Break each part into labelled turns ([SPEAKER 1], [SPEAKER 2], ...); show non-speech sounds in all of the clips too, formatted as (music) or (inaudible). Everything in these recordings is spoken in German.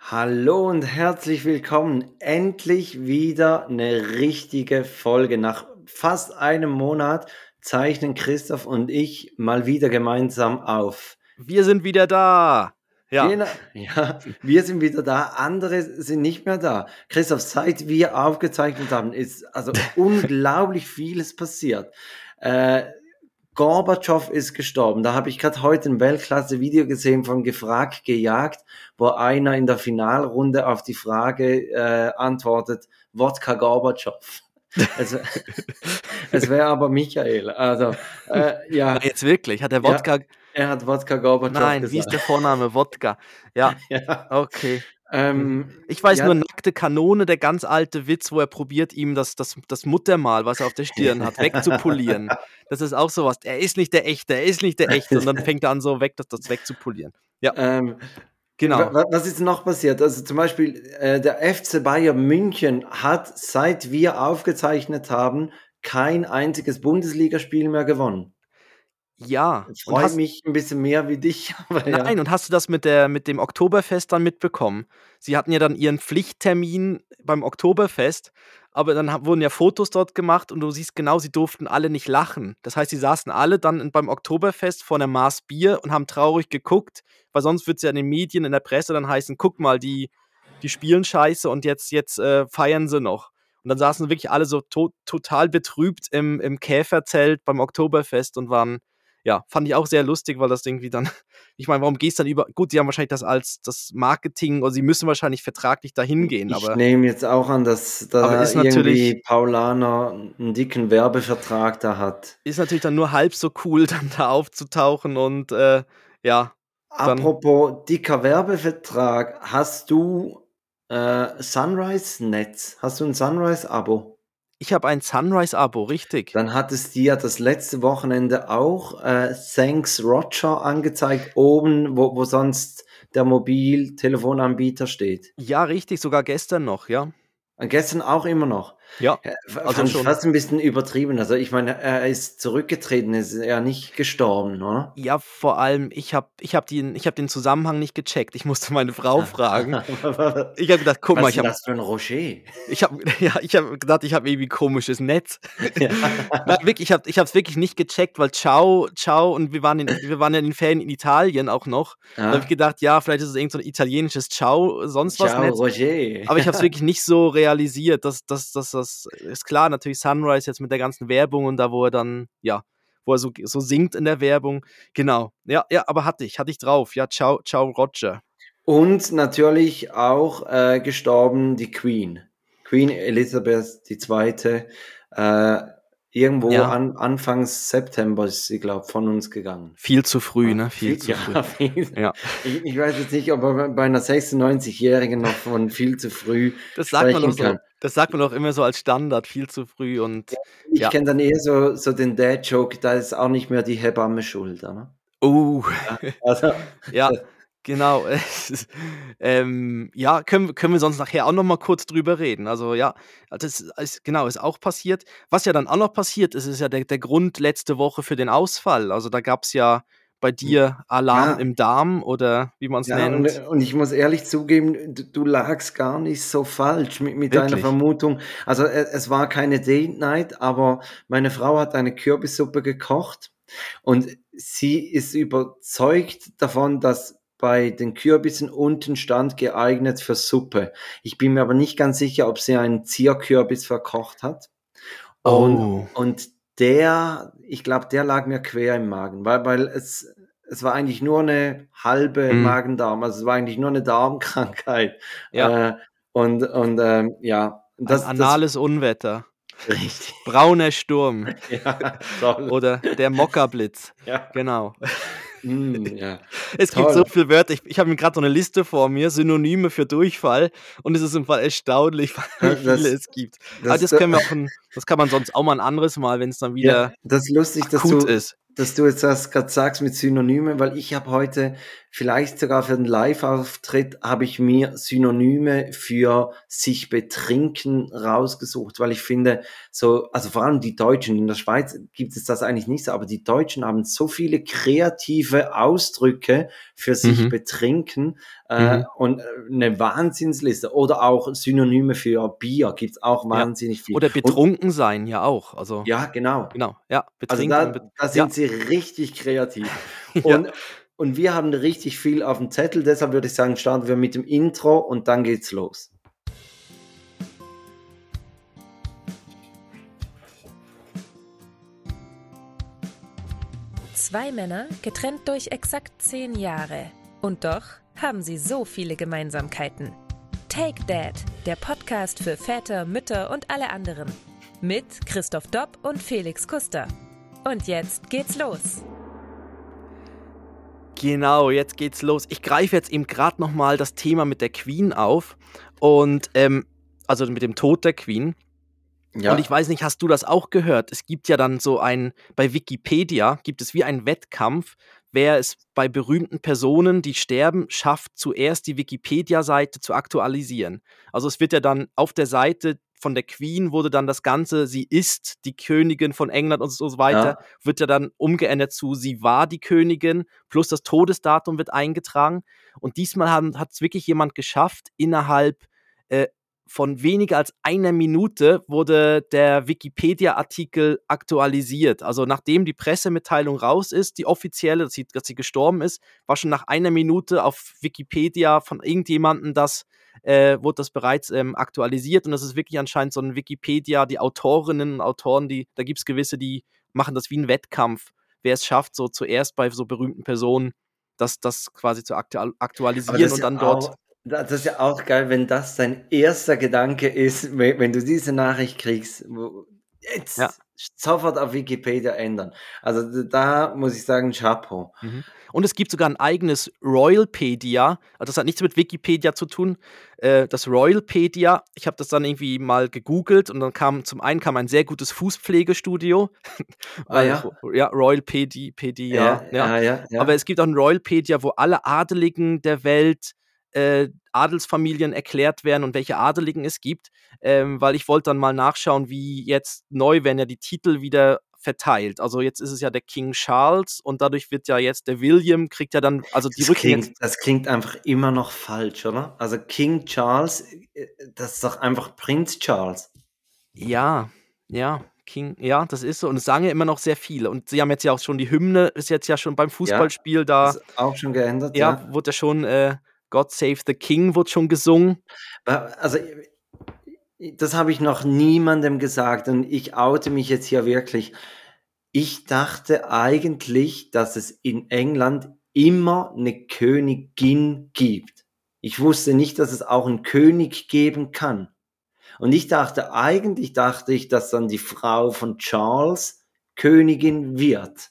[SPEAKER 1] Hallo und herzlich willkommen. Endlich wieder eine richtige Folge. Nach fast einem Monat zeichnen Christoph und ich mal wieder gemeinsam auf.
[SPEAKER 2] Wir sind wieder da. Ja.
[SPEAKER 1] Genau. ja, wir sind wieder da, andere sind nicht mehr da. Christoph, seit wir aufgezeichnet haben, ist also (laughs) unglaublich vieles passiert. Äh, Gorbatschow ist gestorben. Da habe ich gerade heute ein Weltklasse-Video gesehen von Gefragt gejagt, wo einer in der Finalrunde auf die Frage äh, antwortet, Wodka Gorbatschow. (laughs) Es, es wäre aber Michael. Also, äh, ja.
[SPEAKER 2] Na, jetzt wirklich, hat der Wodka...
[SPEAKER 1] Ja, er hat Wodka Gorbatschow
[SPEAKER 2] Nein,
[SPEAKER 1] gesagt.
[SPEAKER 2] wie ist der Vorname? Wodka. Ja, (laughs)
[SPEAKER 1] ja.
[SPEAKER 2] okay.
[SPEAKER 1] Ähm,
[SPEAKER 2] Ich weiß
[SPEAKER 1] ja,
[SPEAKER 2] nur, nackte Kanone, der ganz alte Witz, wo er probiert, ihm das, das, das Muttermal, was er auf der Stirn hat, wegzupolieren. (laughs) Das ist auch sowas. Er ist nicht der Echte, er ist nicht der Echte. Und dann fängt er an, so weg, das, das wegzupolieren.
[SPEAKER 1] ähm,
[SPEAKER 2] Genau.
[SPEAKER 1] Wa- Was ist noch passiert? Also zum Beispiel äh, der FC Bayern München hat, seit wir aufgezeichnet haben, kein einziges Bundesligaspiel mehr gewonnen.
[SPEAKER 2] Ja.
[SPEAKER 1] Freut
[SPEAKER 2] hast,
[SPEAKER 1] mich ein bisschen mehr wie dich. (laughs) Aber ja.
[SPEAKER 2] Nein, und hast du das mit, der, mit dem Oktoberfest dann mitbekommen? Sie hatten ja dann ihren Pflichttermin beim Oktoberfest, aber dann wurden ja Fotos dort gemacht und du siehst genau, sie durften alle nicht lachen. Das heißt, sie saßen alle dann beim Oktoberfest vor einer Maß Bier und haben traurig geguckt, weil sonst wird es ja in den Medien, in der Presse dann heißen, guck mal, die, die spielen scheiße und jetzt, jetzt äh, feiern sie noch. Und dann saßen wirklich alle so to total betrübt im, im Käferzelt beim Oktoberfest und waren, ja, fand ich auch sehr lustig, weil das irgendwie dann, (laughs) ich meine, warum gehst du dann über, gut, sie haben wahrscheinlich das als das Marketing, oder sie müssen wahrscheinlich vertraglich dahin gehen,
[SPEAKER 1] Ich
[SPEAKER 2] aber
[SPEAKER 1] nehme jetzt auch an, dass da
[SPEAKER 2] ist
[SPEAKER 1] irgendwie Paulaner einen dicken Werbevertrag da hat.
[SPEAKER 2] ist natürlich dann nur halb so cool, (laughs) dann da aufzutauchen und äh, ja,
[SPEAKER 1] Apropos dicker Werbevertrag, hast du äh, Sunrise-Netz? Hast du ein Sunrise-Abo?
[SPEAKER 2] Ich habe ein Sunrise-Abo, richtig.
[SPEAKER 1] Dann hat es dir das letzte Wochenende auch äh, Thanks Roger angezeigt, oben, wo, wo sonst der Mobiltelefonanbieter steht.
[SPEAKER 2] Ja, richtig, sogar gestern noch, ja.
[SPEAKER 1] Und gestern auch immer noch.
[SPEAKER 2] Ja,
[SPEAKER 1] Äh,
[SPEAKER 2] Also schon.
[SPEAKER 1] fast ein bisschen übertrieben. Also ich meine, er ist zurückgetreten, ist ja nicht gestorben, oder?
[SPEAKER 2] ja, vor allem, ich habe ich hab den, ich hab den Zusammenhang nicht gecheckt. Ich musste meine Frau fragen.
[SPEAKER 1] Was (laughs)
[SPEAKER 2] Ich habe gedacht, guck mal,
[SPEAKER 1] ist
[SPEAKER 2] ich habe
[SPEAKER 1] das für ein Rocher?
[SPEAKER 2] ich hab, (laughs) ja, ich hab gedacht, ich habe irgendwie komisches Netz.
[SPEAKER 1] Ja. (laughs)
[SPEAKER 2] Nein, wirklich, ich habe es wirklich nicht gecheckt, weil ciao, ciao und wir waren, in, wir waren ja in den Ferien in Italien auch noch. Da habe
[SPEAKER 1] Ja.
[SPEAKER 2] ich gedacht, ja, vielleicht ist es irgend so ein italienisches Ciao, sonst was
[SPEAKER 1] Ciao,
[SPEAKER 2] Netz.
[SPEAKER 1] Roger.
[SPEAKER 2] Aber ich habe es wirklich nicht so realisiert, dass dass- das ist klar, natürlich Sunrise jetzt mit der ganzen Werbung und da, wo er dann, ja, wo er so, so singt in der Werbung. Genau. Ja, ja, aber hatte ich, hatte ich drauf. Ja, ciao, ciao, Roger.
[SPEAKER 1] Und natürlich auch äh, gestorben die Queen. Queen Elizabeth II. Äh, irgendwo
[SPEAKER 2] Ja.
[SPEAKER 1] an, Anfangs September ist sie, glaube ich, von uns gegangen.
[SPEAKER 2] Viel zu früh, ne? Viel zu früh.
[SPEAKER 1] ja, (laughs) viel.
[SPEAKER 2] Ja.
[SPEAKER 1] Ich, ich weiß jetzt nicht, ob er bei einer 96-Jährigen noch von viel zu früh
[SPEAKER 2] Das sagt man doch so.
[SPEAKER 1] kann.
[SPEAKER 2] Das sagt man doch immer so als Standard, viel zu früh und
[SPEAKER 1] Ich
[SPEAKER 2] Ja.
[SPEAKER 1] kenne dann eher so, so den Dad-Joke, da ist auch nicht mehr die Hebamme schuld. Oder?
[SPEAKER 2] oh, (laughs)
[SPEAKER 1] Also,
[SPEAKER 2] ja, genau. (laughs) ähm, ja, können, können wir sonst nachher auch noch mal kurz drüber reden. Also ja, das ist, genau, ist auch passiert. Was ja dann auch noch passiert ist, ist ja der, der Grund letzte Woche für den Ausfall. Also da gab es ja bei dir Alarm
[SPEAKER 1] Ja.
[SPEAKER 2] im Darm oder wie man es
[SPEAKER 1] ja,
[SPEAKER 2] nennt.
[SPEAKER 1] und, und ich muss ehrlich zugeben, du, du lagst gar nicht so falsch mit, mit deiner? Vermutung. Also äh, es war keine Date Night, aber meine Frau hat eine Kürbissuppe gekocht und sie ist überzeugt davon, dass bei den Kürbissen unten stand geeignet für Suppe. Ich bin mir aber nicht ganz sicher, ob sie einen Zierkürbis verkocht hat. Und,
[SPEAKER 2] Oh.
[SPEAKER 1] und der, ich glaube, der lag mir quer im Magen, weil, weil es, es war eigentlich nur eine halbe
[SPEAKER 2] Mm.
[SPEAKER 1] Magen-Darm, also es war eigentlich nur eine Darmkrankheit.
[SPEAKER 2] Ja.
[SPEAKER 1] Äh, und und ähm, ja, das,
[SPEAKER 2] Ein anales Unwetter.
[SPEAKER 1] das richtig.
[SPEAKER 2] Brauner Sturm (laughs)
[SPEAKER 1] Ja,
[SPEAKER 2] oder der Mokkablitz.
[SPEAKER 1] ja.
[SPEAKER 2] Genau.
[SPEAKER 1] Mm, (laughs) ja.
[SPEAKER 2] Es gibt
[SPEAKER 1] Toll.
[SPEAKER 2] so viele Wörter. Ich, ich habe mir gerade so eine Liste vor mir, Synonyme für Durchfall. Und es ist im Fall erstaunlich, (laughs) wie viele
[SPEAKER 1] das-
[SPEAKER 2] es gibt. Aber das, können wir auch ein, das kann man sonst auch mal ein anderes Mal, wenn es dann wieder
[SPEAKER 1] ja, das ist lustig, dass du,
[SPEAKER 2] ist.
[SPEAKER 1] Dass du jetzt das gerade sagst mit Synonyme, weil ich habe heute vielleicht sogar für den Live-Auftritt habe ich mir Synonyme für sich betrinken rausgesucht, weil ich finde, so, also vor allem die Deutschen, in der Schweiz gibt es das eigentlich nicht so, aber die Deutschen haben so viele kreative Ausdrücke für sich mhm. betrinken äh, mhm. und eine Wahnsinnsliste oder auch Synonyme für Bier gibt es auch wahnsinnig ja. viel.
[SPEAKER 2] Oder betrunken und, sein, ja auch. Also,
[SPEAKER 1] ja, genau.
[SPEAKER 2] Genau, ja,
[SPEAKER 1] betrinken. Also da, da sind ja. sie richtig kreativ. (laughs) Und ja. Und wir haben richtig viel auf dem Zettel, deshalb würde ich sagen, starten wir mit dem Intro und dann geht's los.
[SPEAKER 3] Zwei Männer, getrennt durch exakt zehn Jahre. Und doch haben sie so viele Gemeinsamkeiten. Take Dad, der Podcast für Väter, Mütter und alle anderen. Mit Christoph Dopp und Felix Kuster. Und jetzt geht's los.
[SPEAKER 2] Genau, jetzt geht's los. Ich greife jetzt eben gerade nochmal das Thema mit der Queen auf und ähm, also mit dem Tod der Queen. Ja. Und ich weiß nicht, hast du das auch gehört? Es gibt ja dann so ein, bei Wikipedia gibt es wie einen Wettkampf, wer es bei berühmten Personen, die sterben, schafft, zuerst die Wikipedia-Seite zu aktualisieren. Also es wird ja dann auf der Seite von der Queen wurde dann das Ganze, sie ist die Königin von England und so weiter, ja. wird ja dann umgeändert zu, sie war die Königin, plus das Todesdatum wird eingetragen. Und diesmal hat es wirklich jemand geschafft, innerhalb äh, von weniger als einer Minute wurde der Wikipedia-Artikel aktualisiert. Also nachdem die Pressemitteilung raus ist, die offizielle, dass sie, dass sie gestorben ist, war schon nach einer Minute auf Wikipedia von irgendjemandem das äh, wurde das bereits ähm, aktualisiert und das ist wirklich anscheinend so ein Wikipedia, die Autorinnen und Autoren, die, da gibt es gewisse, die machen das wie ein Wettkampf, wer es schafft, so zuerst bei so berühmten Personen das, das quasi zu aktualisieren und dann dort.
[SPEAKER 1] Das ist ja auch geil, wenn das dein erster Gedanke ist, wenn, wenn du diese Nachricht kriegst, jetzt ja. sofort auf Wikipedia ändern. Also da muss ich sagen, Chapeau.
[SPEAKER 2] Mhm. Und es gibt sogar ein eigenes Royalpedia. Also das hat nichts mit Wikipedia zu tun. Äh, das Royalpedia, ich habe das dann irgendwie mal gegoogelt und dann kam zum einen kam ein sehr gutes Fußpflegestudio. (laughs)
[SPEAKER 1] Ah, ja.
[SPEAKER 2] ja, Royalpedia. Ja, ja. Ja, ja, Aber es gibt auch ein Royalpedia, wo alle Adeligen der Welt äh, Adelsfamilien erklärt werden und welche Adeligen es gibt, ähm, weil ich wollte dann mal nachschauen, wie jetzt neu werden ja die Titel wieder verteilt. Also jetzt ist es ja der King Charles und dadurch wird ja jetzt der William kriegt ja dann, also die
[SPEAKER 1] das klingt, das klingt einfach immer noch falsch, oder? Also King Charles, äh, das ist doch einfach Prinz Charles.
[SPEAKER 2] Ja, ja. King, ja, das ist so. Und es sagen ja immer noch sehr viele. Und sie haben jetzt ja auch schon die Hymne, ist jetzt ja schon beim Fußballspiel ja, da. Ist
[SPEAKER 1] auch schon geändert.
[SPEAKER 2] Ja, ja. wurde ja schon äh, God Save the King, wurde schon gesungen.
[SPEAKER 1] Also das habe ich noch niemandem gesagt und ich oute mich jetzt hier wirklich. Ich dachte eigentlich, dass es in England immer eine Königin gibt. Ich wusste nicht, dass es auch einen König geben kann. Und ich dachte, eigentlich dachte ich, dass dann die Frau von Charles Königin wird.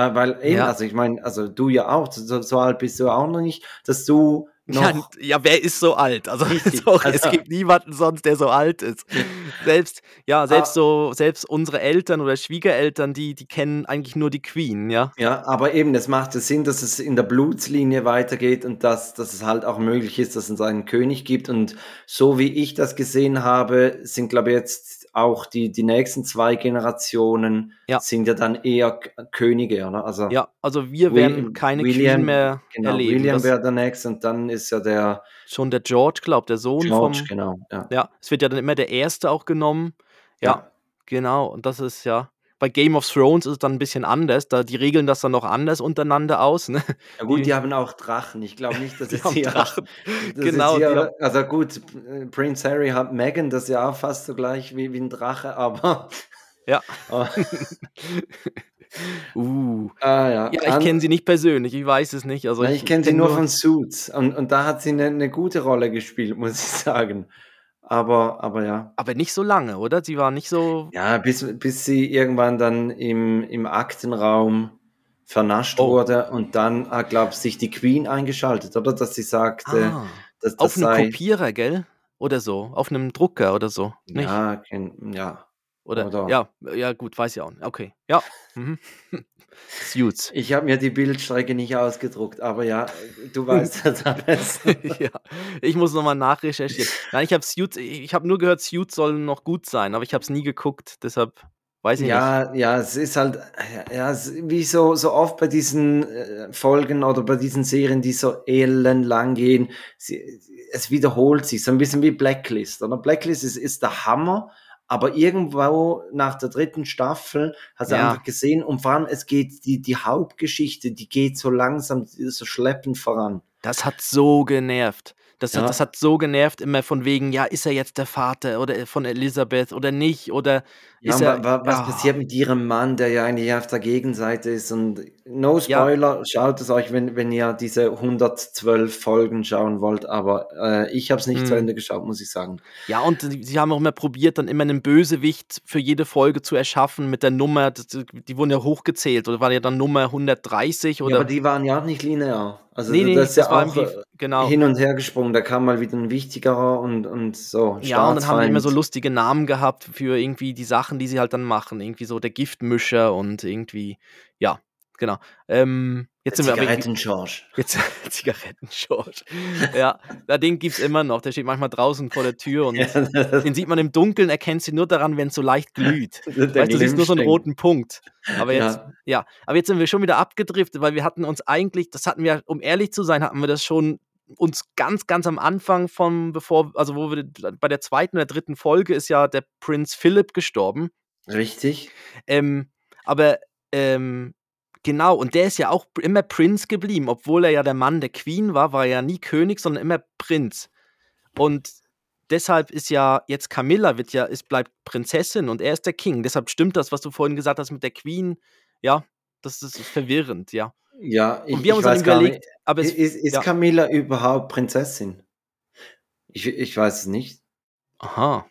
[SPEAKER 1] Weil, weil eben, ja. also ich meine, also du ja auch, so, so alt bist du auch noch nicht, dass du
[SPEAKER 2] ja, ja, wer ist so alt? Also, (laughs) sorry, also, es gibt niemanden sonst, der so alt ist. Selbst, ja, selbst ah, so, selbst unsere Eltern oder Schwiegereltern, die, die kennen eigentlich nur die Queen, ja.
[SPEAKER 1] Ja, aber eben, es macht es Sinn, dass es in der Blutslinie weitergeht und dass, dass es halt auch möglich ist, dass es einen König gibt. Und so wie ich das gesehen habe, sind, glaube ich, jetzt auch die, die nächsten zwei Generationen ja. sind ja dann eher Könige, oder?
[SPEAKER 2] Also ja, also wir werden William, keine William, Queen mehr
[SPEAKER 1] genau,
[SPEAKER 2] erleben.
[SPEAKER 1] William wäre der nächste und dann ist ja der
[SPEAKER 2] schon der George, glaubt der Sohn
[SPEAKER 1] George,
[SPEAKER 2] vom
[SPEAKER 1] genau.
[SPEAKER 2] Ja. ja, es wird ja dann immer der erste auch genommen. Ja, ja, genau. Und das ist ja bei Game of Thrones ist es dann ein bisschen anders. Da, die regeln das dann noch anders untereinander aus. Ne?
[SPEAKER 1] Ja gut, die, die haben auch Drachen. Ich glaube nicht, dass
[SPEAKER 2] es
[SPEAKER 1] hier,
[SPEAKER 2] Drachen. (laughs)
[SPEAKER 1] Das genau. Hier, also gut, Prince Harry hat Megan, das ist ja auch fast so gleich wie, wie ein Drache, aber...
[SPEAKER 2] Ja. (laughs) (laughs) uh. Ah, ja. ja, ich kenne sie nicht persönlich, ich weiß es nicht. Also
[SPEAKER 1] ich, ich kenne sie nur von Suits und, und da hat sie eine, eine gute Rolle gespielt, muss ich sagen. Aber, aber ja.
[SPEAKER 2] Aber nicht so lange, oder? Sie war nicht so.
[SPEAKER 1] Ja, bis, bis sie irgendwann dann im, im Aktenraum vernascht oh. wurde und dann hat, glaube ich, sich die Queen eingeschaltet, oder? Dass sie sagte, ah, dass
[SPEAKER 2] das Auf einem Kopierer, gell? Oder so. Auf einem Drucker oder so.
[SPEAKER 1] Nicht? Ja, ja.
[SPEAKER 2] Oder,
[SPEAKER 1] Oder?
[SPEAKER 2] ja, ja, gut, weiß ich auch nicht. Okay, ja. Mhm. (laughs) Suits.
[SPEAKER 1] Ich habe mir die Bildstrecke nicht ausgedruckt, aber ja, du weißt das am besten. (laughs)
[SPEAKER 2] ja, ich muss nochmal nachrecherchieren. Nein, ich habe Suits, ich habe nur gehört, Suits sollen noch gut sein, aber ich habe es nie geguckt, deshalb weiß ich nicht.
[SPEAKER 1] Ja, ja, es ist halt, ja, wie so, so oft bei diesen äh, Folgen oder bei diesen Serien, die so ellenlang gehen, sie, es wiederholt sich, so ein bisschen wie Blacklist. Oder Blacklist ist, ist der Hammer, aber irgendwo nach der dritten Staffel hast du
[SPEAKER 2] Ja.
[SPEAKER 1] einfach gesehen und vor allem es geht, die, die Hauptgeschichte, die geht so langsam, so schleppend voran.
[SPEAKER 2] Das hat so genervt. Das,
[SPEAKER 1] Ja.
[SPEAKER 2] hat, das hat so genervt, immer von wegen, ja, ist er jetzt der Vater oder von Elisabeth oder nicht? Oder
[SPEAKER 1] Ja,
[SPEAKER 2] ist er.
[SPEAKER 1] wa- was
[SPEAKER 2] Ah.
[SPEAKER 1] passiert mit ihrem Mann, der ja eigentlich auf der Gegenseite ist? Und no
[SPEAKER 2] Ja.
[SPEAKER 1] Spoiler, schaut es euch, wenn, wenn ihr diese 112 Folgen schauen wollt. Aber äh, ich habe es nicht zu
[SPEAKER 2] Mm.
[SPEAKER 1] Ende geschaut, muss ich sagen.
[SPEAKER 2] Ja, und sie haben auch immer probiert, dann immer einen Bösewicht für jede Folge zu erschaffen mit der Nummer. das- Die wurden ja hochgezählt oder war ja dann Nummer 130
[SPEAKER 1] Ja,
[SPEAKER 2] oder.
[SPEAKER 1] aber die waren ja auch nicht linear. Also
[SPEAKER 2] nee, nee,
[SPEAKER 1] das ist ja auch äh,
[SPEAKER 2] Genau.
[SPEAKER 1] hin und her gesprungen. Da kam mal wieder ein wichtigerer und, und so.
[SPEAKER 2] Ja, und dann haben die immer so lustige Namen gehabt für irgendwie die Sachen, die sie halt dann machen. Irgendwie so der Giftmischer und irgendwie, ja, genau. Ähm, jetzt sind wir aber irgendwie-
[SPEAKER 1] Zigaretten-George. (laughs)
[SPEAKER 2] Jetzt (laughs) Zigaretten-George. Ja, na, den gibt's immer noch. Der steht manchmal draußen vor der Tür und
[SPEAKER 1] Ja,
[SPEAKER 2] den (laughs) sieht man im Dunkeln, erkennt sie nur daran, wenn es so leicht glüht. Weißt du, siehst nur so einen roten Punkt. Aber jetzt,
[SPEAKER 1] Ja.
[SPEAKER 2] ja. aber jetzt sind wir schon wieder abgedriftet, weil wir hatten uns eigentlich, das hatten wir, um ehrlich zu sein, hatten wir das schon uns ganz, ganz am Anfang von, bevor, also wo wir bei der zweiten oder dritten Folge ist ja der Prinz Philipp gestorben.
[SPEAKER 1] Richtig.
[SPEAKER 2] Ähm, aber ähm, genau, und der ist ja auch immer Prinz geblieben, obwohl er ja der Mann der Queen war, war er ja nie König, sondern immer Prinz. Und deshalb ist ja jetzt Camilla wird ja, ist, bleibt Prinzessin und er ist der King. Deshalb stimmt das, was du vorhin gesagt hast mit der Queen. Ja, das, ist verwirrend, ja.
[SPEAKER 1] Ja, ich,
[SPEAKER 2] Und wir haben uns dann überlegt,
[SPEAKER 1] nicht.
[SPEAKER 2] aber es,
[SPEAKER 1] Ist, ist
[SPEAKER 2] ja.
[SPEAKER 1] Camilla überhaupt Prinzessin? Ich, ich weiß es nicht.
[SPEAKER 2] aha,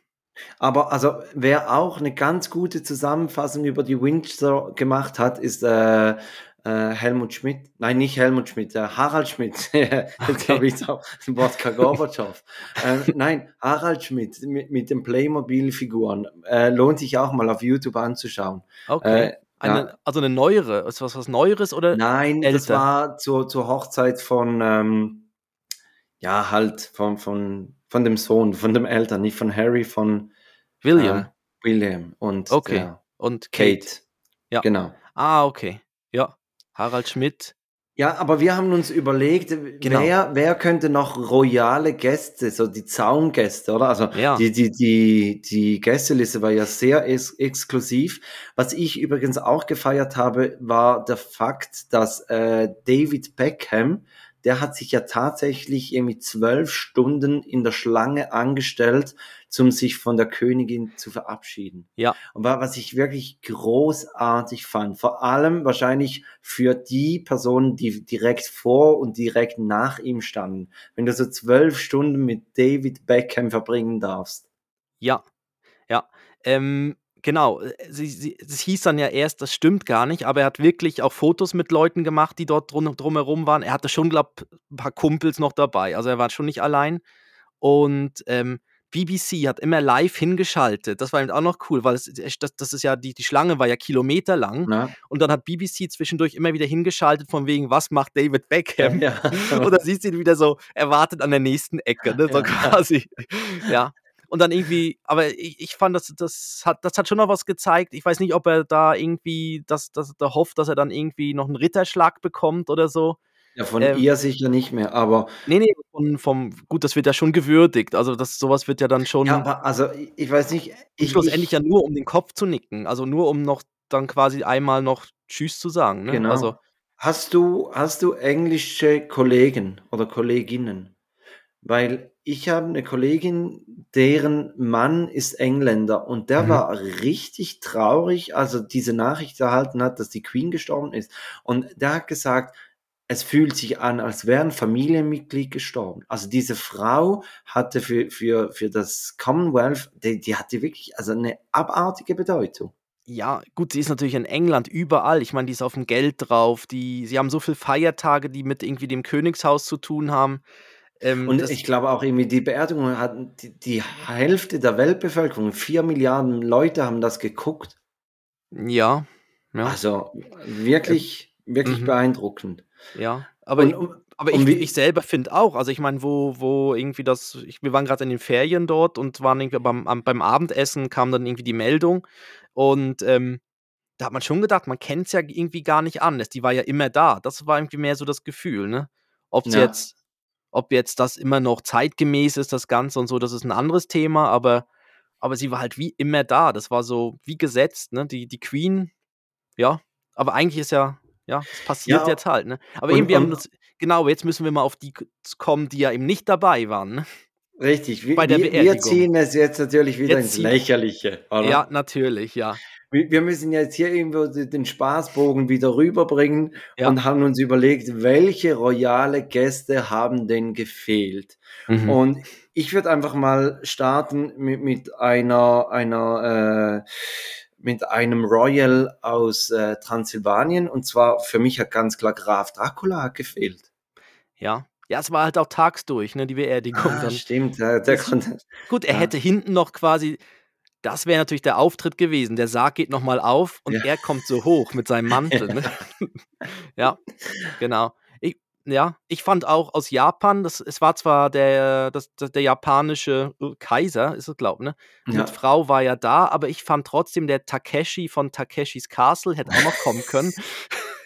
[SPEAKER 1] Aber also, wer auch eine ganz gute Zusammenfassung über die Windsor gemacht hat, ist äh, äh, Helmut Schmidt. Nein, nicht Helmut Schmidt, äh, Harald Schmidt. (laughs) Jetzt
[SPEAKER 2] Okay.
[SPEAKER 1] habe ich auch Wodka Gorbatschow. (laughs) äh, nein, Harald Schmidt mit, mit den Playmobil-Figuren. Äh, lohnt sich auch mal auf YouTube anzuschauen.
[SPEAKER 2] okay.
[SPEAKER 1] Äh,
[SPEAKER 2] Eine, Also eine neuere, ist was was Neueres oder?
[SPEAKER 1] Nein, das
[SPEAKER 2] älter?
[SPEAKER 1] war zur, zur Hochzeit von, ähm, ja, halt, von, von, von dem Sohn, von dem Eltern, nicht von Harry, von
[SPEAKER 2] William
[SPEAKER 1] äh, William und
[SPEAKER 2] Okay.
[SPEAKER 1] der
[SPEAKER 2] und Kate.
[SPEAKER 1] Kate.
[SPEAKER 2] Ja.
[SPEAKER 1] Genau.
[SPEAKER 2] Ah, okay. Ja. Harald Schmidt.
[SPEAKER 1] Ja, aber wir haben uns überlegt,
[SPEAKER 2] Genau.
[SPEAKER 1] wer, wer könnte noch royale Gäste, so die Zaungäste, oder? Also
[SPEAKER 2] Ja.
[SPEAKER 1] die, die, die, die Gästeliste war ja sehr ex exklusiv. Was ich übrigens auch gefeiert habe, war der Fakt, dass äh, David Beckham, der hat sich ja tatsächlich irgendwie zwölf Stunden in der Schlange angestellt, um sich von der Königin zu verabschieden.
[SPEAKER 2] Ja.
[SPEAKER 1] Und wa- was ich wirklich großartig fand, vor allem wahrscheinlich für die Personen, die direkt vor und direkt nach ihm standen. Wenn du so zwölf Stunden mit David Beckham verbringen darfst.
[SPEAKER 2] Ja, ja. Ähm, genau. äh, Sie, sie, es hieß dann ja erst, das stimmt gar nicht, aber er hat wirklich auch Fotos mit Leuten gemacht, die dort drum, drumherum waren. Er hatte schon, glaube ein paar Kumpels noch dabei. Also er war schon nicht allein. Und ähm, BBC hat immer live hingeschaltet. Das war eben auch noch cool, weil es, das, das ist ja, die, die Schlange war ja kilometerlang.
[SPEAKER 1] Ne?
[SPEAKER 2] Und dann hat BBC zwischendurch immer wieder hingeschaltet, von wegen, was macht David Beckham?
[SPEAKER 1] Ja. (laughs)
[SPEAKER 2] Und dann siehst du ihn wieder so erwartet an der nächsten Ecke, ne? so
[SPEAKER 1] Ja.
[SPEAKER 2] quasi. Ja. Und dann irgendwie, aber ich, ich fand, das, das, hat, das hat schon noch was gezeigt. Ich weiß nicht, ob er da irgendwie, dass, dass er hofft, dass er dann irgendwie noch einen Ritterschlag bekommt oder so.
[SPEAKER 1] ja, von
[SPEAKER 2] Ähm,
[SPEAKER 1] ihr sicher nicht mehr, aber
[SPEAKER 2] Nee, nee, von, vom, gut, das wird ja schon gewürdigt. Also das, sowas wird ja dann schon
[SPEAKER 1] ja, aber also ich, weiß nicht, ich,
[SPEAKER 2] schlussendlich
[SPEAKER 1] ich,
[SPEAKER 2] ja nur um den Kopf zu nicken. Also nur um noch dann quasi einmal noch Tschüss zu sagen. Ne?
[SPEAKER 1] genau.
[SPEAKER 2] Also,
[SPEAKER 1] Hast du, hast du englische Kollegen oder Kolleginnen? Weil ich habe eine Kollegin, deren Mann ist Engländer und der
[SPEAKER 2] Mhm.
[SPEAKER 1] war richtig traurig, als er diese Nachricht erhalten hat, dass die Queen gestorben ist. Und der hat gesagt, es fühlt sich an, als wäre ein Familienmitglied gestorben. Also diese Frau hatte für, für, für das Commonwealth, die, die hatte wirklich also eine abartige Bedeutung.
[SPEAKER 2] Ja, gut, sie ist natürlich in England überall. Ich meine, die ist auf dem Geld drauf. Die, sie haben so viele Feiertage, die mit irgendwie dem Königshaus zu tun haben.
[SPEAKER 1] Ähm, und ich glaube auch irgendwie die Beerdigung hatten die, die, Hälfte der Weltbevölkerung, vier Milliarden Leute haben das geguckt.
[SPEAKER 2] Ja. ja.
[SPEAKER 1] Also wirklich, wirklich mhm. beeindruckend.
[SPEAKER 2] Ja, aber, und, um, aber ich, ich selber finde auch, also ich meine, wo, wo irgendwie das, ich, wir waren gerade in den Ferien dort und waren irgendwie beim, beim Abendessen, kam dann irgendwie die Meldung und ähm, da hat man schon gedacht, man kennt es ja irgendwie gar nicht anders. Die war ja immer da. Das war irgendwie mehr so das Gefühl, ne? Ob ja. jetzt, ob jetzt das immer noch zeitgemäß ist, das Ganze und so, das ist ein anderes Thema, aber, aber sie war halt wie immer da. Das war so wie gesetzt, ne? Die, die Queen, ja, aber eigentlich ist ja, ja, es passiert ja, jetzt halt, ne? Aber und, eben, wir haben uns, genau, jetzt müssen wir mal auf die kommen, die ja eben nicht dabei waren, ne?
[SPEAKER 1] Richtig, wir, wir, ziehen es jetzt natürlich wieder jetzt ins Lächerliche,
[SPEAKER 2] oder? Ja, natürlich, ja
[SPEAKER 1] wir müssen jetzt hier irgendwo den Spaßbogen wieder rüberbringen ja. und haben uns überlegt, welche royale Gäste haben denn gefehlt? Mhm. Und ich würde einfach mal starten mit, mit einer, einer, äh, mit einem Royal aus äh, Transsilvanien und zwar für mich hat ganz klar Graf Dracula gefehlt.
[SPEAKER 2] Ja, ja, es war halt auch tagsdurch, ne, die Beerdigung.
[SPEAKER 1] Ah, dann. Stimmt, der, der konnte.
[SPEAKER 2] Gut, er ja. hätte hinten noch quasi das wäre natürlich der Auftritt gewesen. Der Sarg geht nochmal auf und ja. er kommt so hoch mit seinem (laughs) Mantel. Ne? (laughs) ja, genau. Ich, ja, ich fand auch aus Japan, das, es war zwar der, das, der japanische äh, Kaiser, ist es, glaube ich, ne? Die ja. Frau war ja da, aber ich fand trotzdem, der Takeshi von Takeshis Castle hätte auch noch kommen können.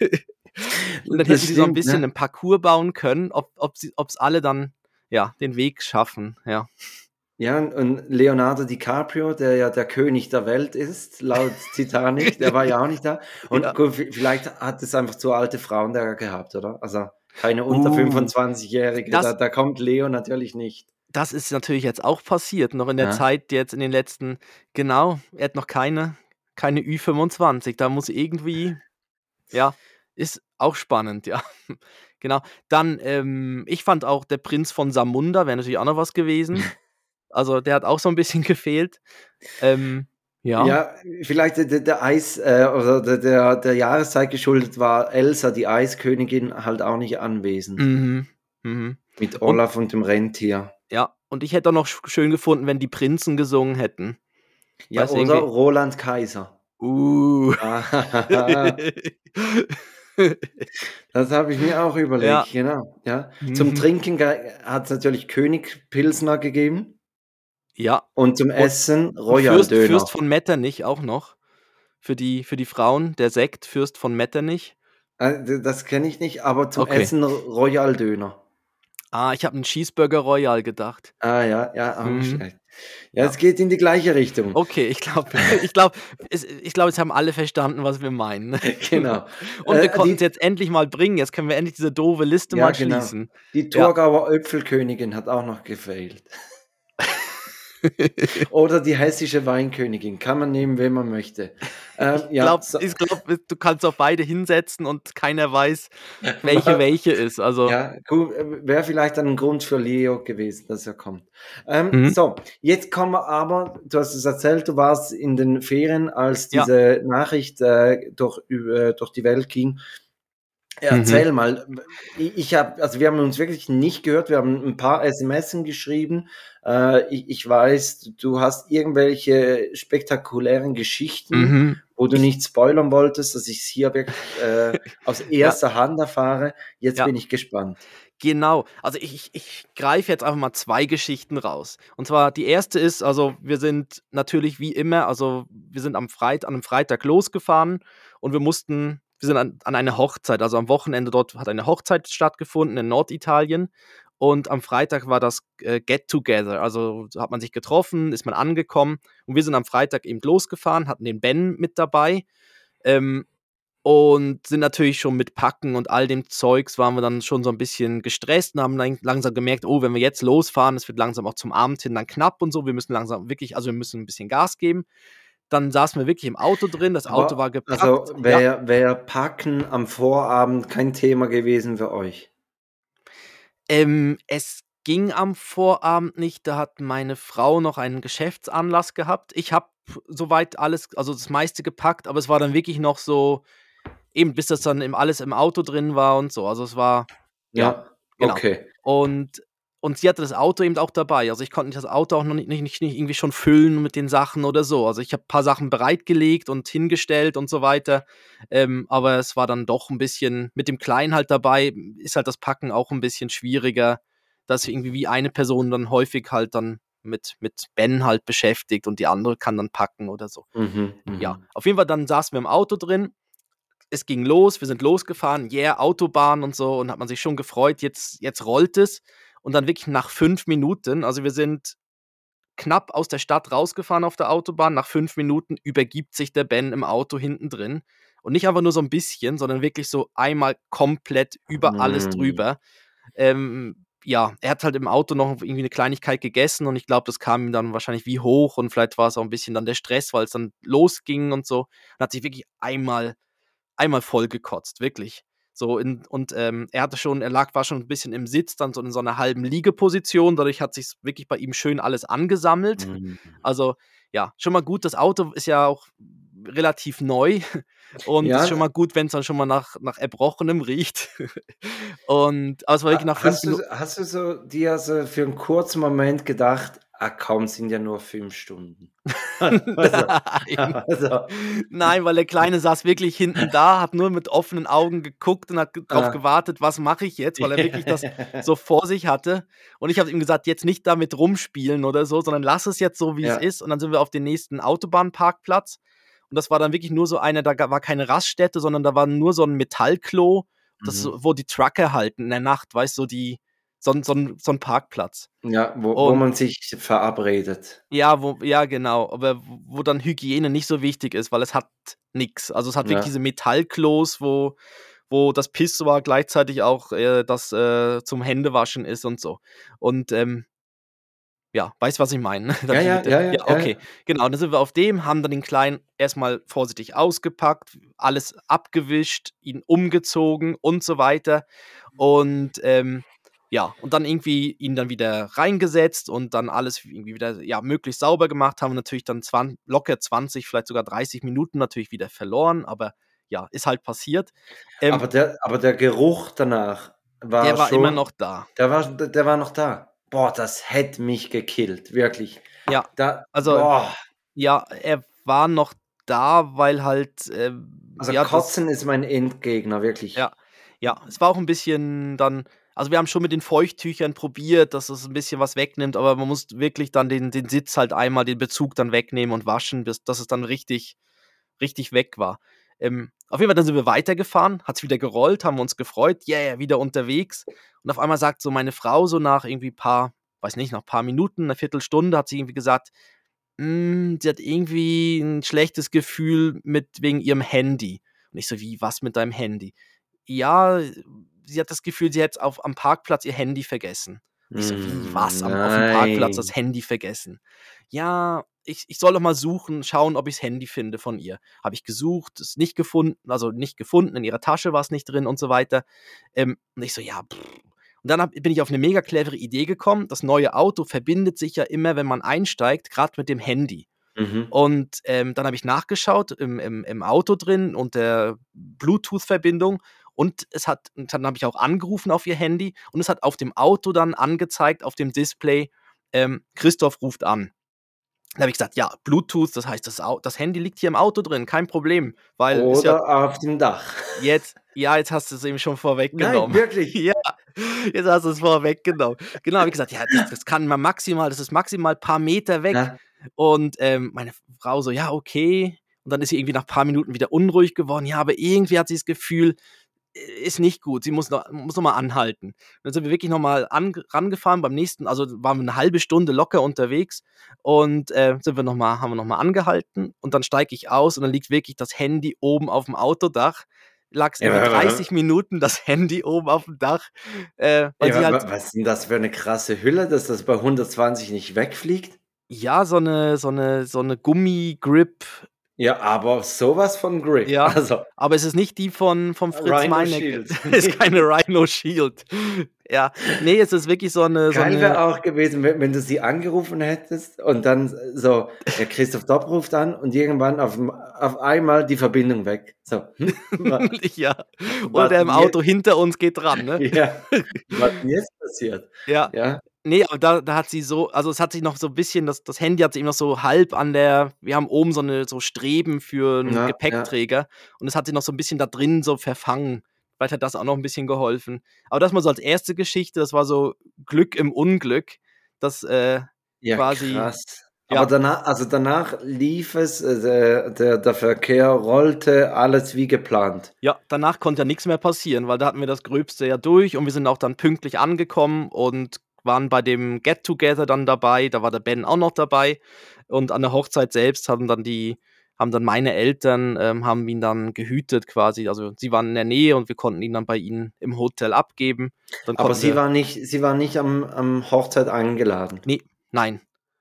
[SPEAKER 2] (laughs) und dann hätten sie so ein bisschen ne? einen Parcours bauen können, ob es ob alle dann ja, den Weg schaffen, ja.
[SPEAKER 1] Ja, und Leonardo DiCaprio, der ja der König der Welt ist, laut (laughs) Titanic, der war ja auch nicht da. Und ja. vielleicht hat es einfach zu alte Frauen da gehabt, oder? Also keine unter uh, 25-Jährige, da, da kommt Leo natürlich nicht.
[SPEAKER 2] Das ist natürlich jetzt auch passiert, noch in der ja. Zeit jetzt in den letzten, genau, er hat noch keine, keine Ü25, da muss irgendwie, ja, ist auch spannend, (laughs) ja. genau. Dann, ähm, ich fand auch der Prinz von Samunda wäre natürlich auch noch was gewesen. (laughs) Also der hat auch so ein bisschen (laughs) gefehlt. Ähm, ja.
[SPEAKER 1] ja, vielleicht der, der Eis äh, oder der, der, der, Jahreszeit geschuldet war Elsa, die Eiskönigin, halt auch nicht anwesend. Mhm. Mhm. Mit Olaf und, und, dem Rentier.
[SPEAKER 2] Ja, und ich hätte auch noch schön gefunden, wenn die Prinzen gesungen hätten.
[SPEAKER 1] Ja, Weiß oder irgendwie... Roland Kaiser.
[SPEAKER 2] Uh. (laughs)
[SPEAKER 1] das habe ich mir auch überlegt, ja. genau. Ja. Mhm. Zum Trinken hat es natürlich König Pilsner gegeben.
[SPEAKER 2] Ja.
[SPEAKER 1] Und zum Essen Royal
[SPEAKER 2] Fürst,
[SPEAKER 1] Döner.
[SPEAKER 2] Fürst von Metternich auch noch. Für die, für die Frauen, der Sekt Fürst von Metternich.
[SPEAKER 1] Äh, das kenne ich nicht, aber zum okay. Essen Royal Döner.
[SPEAKER 2] Ah, ich habe einen Cheeseburger Royal gedacht.
[SPEAKER 1] Ah ja, ja, mhm. schlecht. Ja, es geht in die gleiche Richtung.
[SPEAKER 2] Okay, ich glaube, (laughs) (laughs) ich glaube, ich glaube, jetzt haben alle verstanden, was wir meinen. (laughs)
[SPEAKER 1] Genau.
[SPEAKER 2] Und wir äh, konnten es jetzt endlich mal bringen. Jetzt können wir endlich diese doofe Liste ja, mal genau. schließen.
[SPEAKER 1] Die Thurgauer ja. Öpfelkönigin hat auch noch gefehlt. (laughs) Oder die hessische Weinkönigin. Kann man nehmen, wenn man möchte.
[SPEAKER 2] Ähm, ich ja, glaube, so. glaub, du kannst auch beide hinsetzen und keiner weiß, welche (laughs) welche ist. Also.
[SPEAKER 1] Ja. Äh, wäre vielleicht ein Grund für Leo gewesen, dass er kommt. Ähm, mhm. So, jetzt kommen wir aber, du hast es erzählt, du warst in den Ferien, als diese ja. Nachricht äh, durch, äh, durch die Welt ging. Erzähl mhm. mal, ich habe, also wir haben uns wirklich nicht gehört, wir haben ein paar SMS geschrieben. Äh, ich, ich, weiß, du hast irgendwelche spektakulären Geschichten, mhm. wo du nicht spoilern wolltest, dass ich es hier wirklich äh, (laughs) aus erster ja. Hand erfahre. Jetzt ja. bin ich gespannt.
[SPEAKER 2] Genau, also ich, ich, ich greife jetzt einfach mal zwei Geschichten raus. Und zwar die erste ist, also wir sind natürlich wie immer, also wir sind am Freit an einem Freitag losgefahren und wir mussten wir sind an, an eine Hochzeit, also am Wochenende dort hat eine Hochzeit stattgefunden in Norditalien. Und am Freitag war das äh, Get Together. Also hat man sich getroffen, ist man angekommen. Und wir sind am Freitag eben losgefahren, hatten den Ben mit dabei. Ähm, und sind natürlich schon mit Packen und all dem Zeugs waren wir dann schon so ein bisschen gestresst und haben dann langsam gemerkt, oh, wenn wir jetzt losfahren, es wird langsam auch zum Abend hin dann knapp und so, wir müssen langsam wirklich, also wir müssen ein bisschen Gas geben. Dann saßen wir wirklich im Auto drin, das Auto war gepackt.
[SPEAKER 1] Also wäre ja. wär Packen am Vorabend kein Thema gewesen für euch?
[SPEAKER 2] Ähm, es ging am Vorabend nicht, da hat meine Frau noch einen Geschäftsanlass gehabt. Ich habe soweit alles, also das meiste gepackt, aber es war dann wirklich noch so, eben bis das dann alles im Auto drin war und so. Also es war,
[SPEAKER 1] ja, ja genau. okay.
[SPEAKER 2] Und und sie hatte das Auto eben auch dabei. Also ich konnte das Auto auch noch nicht, nicht, nicht irgendwie schon füllen mit den Sachen oder so. Also ich habe ein paar Sachen bereitgelegt und hingestellt und so weiter. Ähm, aber es war dann doch ein bisschen, mit dem Kleinen halt dabei, ist halt das Packen auch ein bisschen schwieriger, dass irgendwie wie eine Person dann häufig halt dann mit, mit Ben halt beschäftigt und die andere kann dann packen oder so. Mhm, ja, mhm. auf jeden Fall dann saßen wir im Auto drin es ging los, wir sind losgefahren, yeah, Autobahn und so, und hat man sich schon gefreut, jetzt, jetzt rollt es. Und dann wirklich nach fünf Minuten, also wir sind knapp aus der Stadt rausgefahren auf der Autobahn, nach fünf Minuten übergibt sich der Ben im Auto hinten drin. Und nicht einfach nur so ein bisschen, sondern wirklich so einmal komplett über mm. alles drüber. Ähm, ja, er hat halt im Auto noch irgendwie eine Kleinigkeit gegessen und ich glaube, das kam ihm dann wahrscheinlich wie hoch und vielleicht war es auch ein bisschen dann der Stress, weil es dann losging und so. Und hat sich wirklich einmal, einmal voll gekotzt, wirklich. So in, und ähm, er hatte schon, er lag, war schon ein bisschen im Sitz, dann so in so einer halben Liegeposition. Dadurch hat sich wirklich bei ihm schön alles angesammelt. Mhm. Also ja, schon mal gut. Das Auto ist ja auch relativ neu (laughs) und ja. ist schon mal gut, wenn es dann schon mal nach, nach Erbrochenem riecht. (laughs) und aber es war wirklich nach
[SPEAKER 1] fünf hast du, hast du so dir so für einen kurzen Moment gedacht, ah kaum sind ja nur fünf Stunden. (laughs) (laughs)
[SPEAKER 2] also, Nein. Also. Nein, weil der Kleine saß wirklich hinten da, hat nur mit offenen Augen geguckt und hat darauf ah. gewartet, was mache ich jetzt, weil er wirklich das (laughs) so vor sich hatte. Und ich habe ihm gesagt, jetzt nicht damit rumspielen oder so, sondern lass es jetzt so, wie ja. es ist. Und dann sind wir auf den nächsten Autobahnparkplatz. Und das war dann wirklich nur so eine, da war keine Raststätte, sondern da war nur so ein Metallklo, das, mhm. wo die Trucker halten in der Nacht, weißt du, so die, so, so, so ein Parkplatz.
[SPEAKER 1] Ja, wo, wo man sich verabredet.
[SPEAKER 2] Ja, wo, ja, genau. Aber wo dann Hygiene nicht so wichtig ist, weil es hat nichts. Also es hat wirklich diese Metallklos, wo, wo das Pissoir gleichzeitig auch äh, das äh, zum Händewaschen ist und so. Und ähm, ja, weißt du, was ich meine? (laughs)
[SPEAKER 1] Ja, ja, ja, ja, ja,
[SPEAKER 2] okay. Ja. Genau, dann sind wir auf dem, haben dann den Kleinen erstmal vorsichtig ausgepackt, alles abgewischt, ihn umgezogen und so weiter. Und ähm, ja, und dann irgendwie ihn dann wieder reingesetzt und dann alles irgendwie wieder, ja, möglichst sauber gemacht, haben natürlich dann 20, locker 20, vielleicht sogar 30 Minuten natürlich wieder verloren, aber ja, ist halt passiert.
[SPEAKER 1] Ähm, aber, der, aber der Geruch danach war
[SPEAKER 2] Der war
[SPEAKER 1] schon,
[SPEAKER 2] immer noch da.
[SPEAKER 1] Der war, der war noch da. Boah, das hätte mich gekillt, wirklich.
[SPEAKER 2] Ja, da, also, boah. ja, er war noch da, weil halt. Äh,
[SPEAKER 1] also,
[SPEAKER 2] ja,
[SPEAKER 1] Kotzen das, ist mein Endgegner, wirklich.
[SPEAKER 2] Ja, ja, es war auch ein bisschen dann also wir haben schon mit den Feuchttüchern probiert, dass es ein bisschen was wegnimmt, aber man muss wirklich dann den, den Sitz halt einmal, den Bezug dann wegnehmen und waschen, bis dass es dann richtig, richtig weg war. Ähm, auf jeden Fall dann sind wir weitergefahren, hat es wieder gerollt, haben wir uns gefreut, yeah, wieder unterwegs. Und auf einmal sagt so meine Frau so nach irgendwie paar, weiß nicht, nach paar Minuten, eine Viertelstunde, hat sie irgendwie gesagt, mm, sie hat irgendwie ein schlechtes Gefühl mit wegen ihrem Handy. Und ich so, wie, was mit deinem Handy? Ja, sie hat das Gefühl, sie hätte auf, am Parkplatz ihr Handy vergessen. Ich so, wie, was? Am, auf dem Parkplatz das Handy vergessen. Ja, ich, ich soll doch mal suchen, schauen, ob ich das Handy finde von ihr. Habe ich gesucht, ist nicht gefunden, also nicht gefunden, in ihrer Tasche war es nicht drin und so weiter. Ähm, und ich so, ja, pff. Und dann hab, bin ich auf eine mega clevere Idee gekommen. Das neue Auto verbindet sich ja immer, wenn man einsteigt, gerade mit dem Handy. Mhm. Und ähm, dann habe ich nachgeschaut im, im, im Auto drin und der Bluetooth-Verbindung und es hat, dann habe ich auch angerufen auf ihr Handy und es hat auf dem Auto dann angezeigt, auf dem Display, ähm, Christoph ruft an. Da habe ich gesagt, ja, Bluetooth, das heißt, das, das, Handy liegt hier im Auto drin, kein Problem. Weil
[SPEAKER 1] Oder
[SPEAKER 2] ja,
[SPEAKER 1] auf dem Dach.
[SPEAKER 2] Jetzt, ja, jetzt hast du es eben schon vorweggenommen.
[SPEAKER 1] Nein, wirklich? (laughs)
[SPEAKER 2] Ja, jetzt hast du es vorweggenommen. Genau, habe ich gesagt, ja, das, das, kann man maximal, das ist maximal ein paar Meter weg. Ja. Und ähm, meine Frau so, ja, okay. Und dann ist sie irgendwie nach ein paar Minuten wieder unruhig geworden. Ja, aber irgendwie hat sie das Gefühl, ist nicht gut. Sie muss noch, muss noch mal anhalten. Dann sind wir wirklich noch mal an, rangefahren. Beim nächsten, also waren wir eine halbe Stunde locker unterwegs und äh, sind wir noch mal, haben wir noch mal angehalten und dann steige ich aus und dann liegt wirklich das Handy oben auf dem Autodach. Lag es ja, 30 Minuten das Handy oben auf dem Dach.
[SPEAKER 1] Äh, ja, halt, was ist denn das für eine krasse Hülle, dass das bei 120 nicht wegfliegt?
[SPEAKER 2] Ja, so eine, so eine, so eine Gummigrip
[SPEAKER 1] ja, aber sowas von Grip.
[SPEAKER 2] Ja, also, aber es ist nicht die von vom Fritz Rhino Meineck. (laughs) es ist keine Rhino Shield. Ja, nee, es ist wirklich so eine.
[SPEAKER 1] Geil
[SPEAKER 2] so
[SPEAKER 1] wäre auch gewesen, wenn, wenn, du sie angerufen hättest und dann so, der Christoph Dopp ruft an und irgendwann auf, auf einmal die Verbindung weg. So. (laughs) (laughs)
[SPEAKER 2] ja. Und der im Auto hinter uns geht dran, ne?
[SPEAKER 1] Ja. Was jetzt passiert?
[SPEAKER 2] Ja.
[SPEAKER 1] ja.
[SPEAKER 2] Nee, aber da, da hat sie so, also es hat sich noch so ein bisschen, das, das Handy hat sie immer so halb an der, wir haben oben so eine so Streben für einen
[SPEAKER 1] Ja,
[SPEAKER 2] Gepäckträger und es hat sie noch so ein bisschen da drin so verfangen. Vielleicht hat das auch noch ein bisschen geholfen. Aber das mal so als erste Geschichte, das war so Glück im Unglück, dass äh,
[SPEAKER 1] Ja,
[SPEAKER 2] quasi,
[SPEAKER 1] krass.
[SPEAKER 2] ja,
[SPEAKER 1] Aber danach, also danach lief es, äh, der, der, der Verkehr rollte, alles wie geplant.
[SPEAKER 2] ja, danach konnte ja nichts mehr passieren, weil da hatten wir das Gröbste ja durch und wir sind auch dann pünktlich angekommen und waren bei dem Get-Together dann dabei, da war der Ben auch noch dabei und an der Hochzeit selbst haben dann die, haben dann meine Eltern, ähm, haben ihn dann gehütet quasi, also sie waren in der Nähe und wir konnten ihn dann bei ihnen im Hotel abgeben. Dann
[SPEAKER 1] Aber sie
[SPEAKER 2] wir,
[SPEAKER 1] war nicht, sie war nicht am, am Hochzeit eingeladen.
[SPEAKER 2] nee, nein,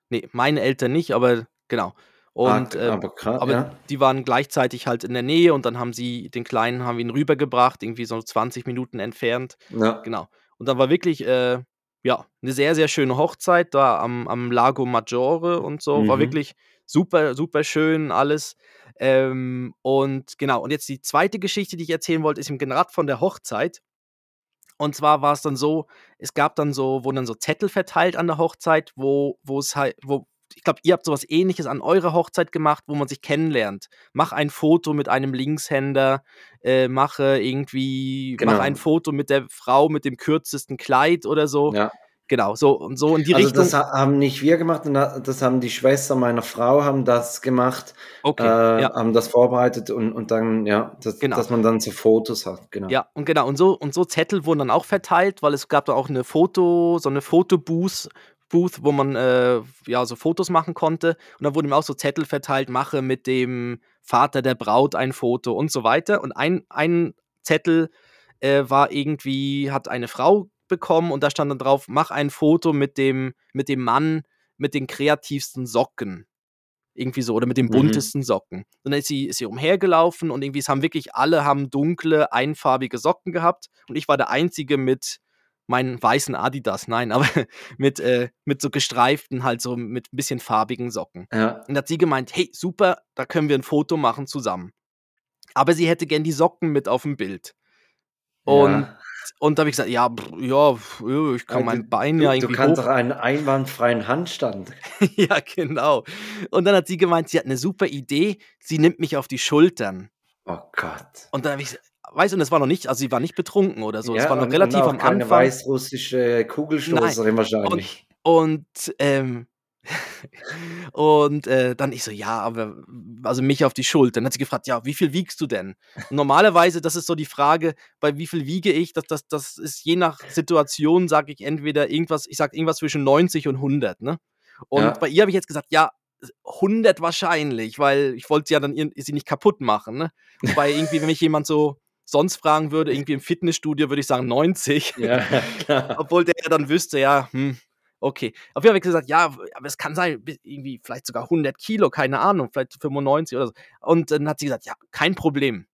[SPEAKER 2] nee, meine Eltern nicht, aber genau.
[SPEAKER 1] Ah,
[SPEAKER 2] Und ähm,
[SPEAKER 1] aber krass,
[SPEAKER 2] aber
[SPEAKER 1] ja.
[SPEAKER 2] die waren gleichzeitig halt in der Nähe und dann haben sie den Kleinen, haben wir ihn rübergebracht, irgendwie so 20 Minuten entfernt.
[SPEAKER 1] Ja.
[SPEAKER 2] Genau. Und dann war wirklich, äh, ja, eine sehr, sehr schöne Hochzeit da am, am Lago Maggiore und so. War
[SPEAKER 1] Mhm.
[SPEAKER 2] wirklich super, super schön alles. Ähm, und genau, und jetzt die zweite Geschichte, die ich erzählen wollte, ist im gerade von der Hochzeit. Und zwar war es dann so, es gab dann so, wurden dann so Zettel verteilt an der Hochzeit, wo, wo es halt, wo, ich glaube, ihr habt sowas ähnliches an eurer Hochzeit gemacht, wo man sich kennenlernt. Mach ein Foto mit einem Linkshänder, äh, mache irgendwie, mach ein
[SPEAKER 1] Genau.
[SPEAKER 2] Foto mit der Frau mit dem kürzesten Kleid oder so.
[SPEAKER 1] Ja.
[SPEAKER 2] Genau, so und so in die
[SPEAKER 1] Also
[SPEAKER 2] Richtung.
[SPEAKER 1] das ha- haben nicht wir gemacht, das haben die Schwester meiner Frau haben das gemacht, äh,
[SPEAKER 2] Okay, ja.
[SPEAKER 1] haben das vorbereitet und, und dann, ja, das,
[SPEAKER 2] Genau.
[SPEAKER 1] dass man dann so Fotos hat, genau.
[SPEAKER 2] Ja, und genau, und so, und so Zettel wurden dann auch verteilt, weil es gab da auch eine Foto, so eine Fotobooth, Booth, wo man äh, ja so Fotos machen konnte. Und da wurden mir auch so Zettel verteilt, mache mit dem Vater der Braut ein Foto und so weiter. Und ein, ein Zettel äh, war irgendwie, hat eine Frau bekommen und da stand dann drauf, mach ein Foto mit dem, mit dem Mann mit den kreativsten Socken. Irgendwie so, oder mit den
[SPEAKER 1] Mhm.
[SPEAKER 2] buntesten Socken. Und dann ist sie, ist sie umhergelaufen und irgendwie, es haben wirklich alle haben dunkle, einfarbige Socken gehabt. Und ich war der Einzige mit meinen weißen Adidas, nein, aber (laughs) mit, äh, mit so gestreiften, halt so mit ein bisschen farbigen Socken.
[SPEAKER 1] Ja.
[SPEAKER 2] Und hat sie gemeint, hey, super, da können wir ein Foto machen zusammen. Aber sie hätte gern die Socken mit auf dem Bild. Und,
[SPEAKER 1] Ja.
[SPEAKER 2] und da habe ich gesagt, ja, ja, ich kann
[SPEAKER 1] Ja,
[SPEAKER 2] mein
[SPEAKER 1] du,
[SPEAKER 2] Bein
[SPEAKER 1] du,
[SPEAKER 2] ja
[SPEAKER 1] du
[SPEAKER 2] irgendwie
[SPEAKER 1] kannst
[SPEAKER 2] hoch
[SPEAKER 1] doch einen einwandfreien Handstand. (laughs)
[SPEAKER 2] ja, genau. Und dann hat sie gemeint, sie hat eine super Idee, sie nimmt mich auf die Schultern.
[SPEAKER 1] Oh Gott.
[SPEAKER 2] Und dann habe ich, weißt du, und es war noch nicht, also sie war nicht betrunken oder so, es
[SPEAKER 1] Ja,
[SPEAKER 2] war noch
[SPEAKER 1] und, und
[SPEAKER 2] relativ am
[SPEAKER 1] keine
[SPEAKER 2] Anfang.
[SPEAKER 1] weißrussische
[SPEAKER 2] Nein.
[SPEAKER 1] Kugelstoßerin
[SPEAKER 2] Und,
[SPEAKER 1] wahrscheinlich.
[SPEAKER 2] und ähm, (laughs) und äh, dann ich so, ja, aber also mich auf die Schulter. Dann hat sie gefragt, ja, wie viel wiegst du denn? Und normalerweise, das ist so die Frage, bei wie viel wiege ich? Das, das, das ist je nach Situation, sage ich entweder irgendwas, ich sage irgendwas zwischen 90 und 100, ne? Und
[SPEAKER 1] Ja.
[SPEAKER 2] bei ihr habe ich jetzt gesagt, ja, 100 wahrscheinlich, weil ich wollte sie ja dann sie nicht kaputt machen, ne? Wobei irgendwie, wenn mich jemand so sonst fragen würde, irgendwie im Fitnessstudio, würde ich sagen 90.
[SPEAKER 1] Ja. (laughs)
[SPEAKER 2] Obwohl der dann wüsste, ja, hm, okay. Auf jeden Fall habe ich gesagt, ja, aber es kann sein, irgendwie vielleicht sogar 100 Kilo, keine Ahnung, vielleicht 95 oder so. Und dann hat sie gesagt, ja, kein Problem.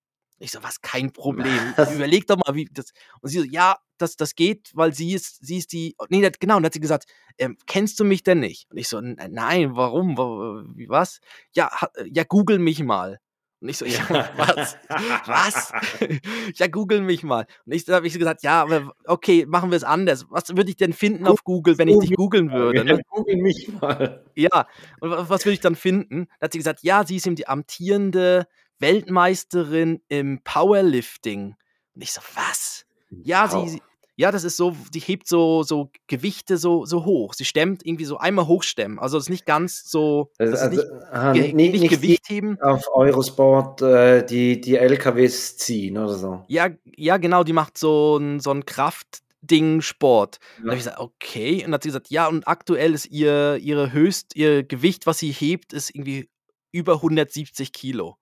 [SPEAKER 2] Ich so, was, kein Problem? (laughs)
[SPEAKER 1] Was?
[SPEAKER 2] Überleg doch mal, wie das. Und sie so, ja, das, das geht, weil sie ist, sie ist die. Nee, das- genau, und dann hat sie gesagt, ähm, kennst du mich denn nicht? Und ich so, "N- nein, warum? Wa- Wie, was? Ja, ja, google mich mal. Und ich so, ja, was? (laughs) Was? (laughs) ja, google mich mal. Und ich habe ich so gesagt, ja, aber okay, machen wir es anders. Was würde ich denn finden auf Google, wenn ich dich googeln würde? Ne? (laughs)
[SPEAKER 1] Google mich mal.
[SPEAKER 2] Ja, und wa- was würde ich dann finden? Da hat sie gesagt, ja, sie ist eben die amtierende Weltmeisterin im Powerlifting. Und ich so, was? Ja,
[SPEAKER 1] Wow.
[SPEAKER 2] sie ja, das ist so, die hebt so, so Gewichte so, so hoch. Sie stemmt irgendwie so einmal hochstemmen. Also das ist nicht ganz so,
[SPEAKER 1] Also,
[SPEAKER 2] das ist
[SPEAKER 1] also,
[SPEAKER 2] nicht,
[SPEAKER 1] aha, nicht, nicht,
[SPEAKER 2] Gewicht heben.
[SPEAKER 1] auf Eurosport äh, die, die LKWs ziehen oder so.
[SPEAKER 2] Ja, ja, genau, die macht so ein, so ein Kraftding Sport. Und da habe ich
[SPEAKER 1] Ja.
[SPEAKER 2] gesagt, okay. Und dann hat sie gesagt, ja, und aktuell ist ihr, ihre Höchst, ihr Gewicht, was sie hebt, ist irgendwie über 170 Kilo.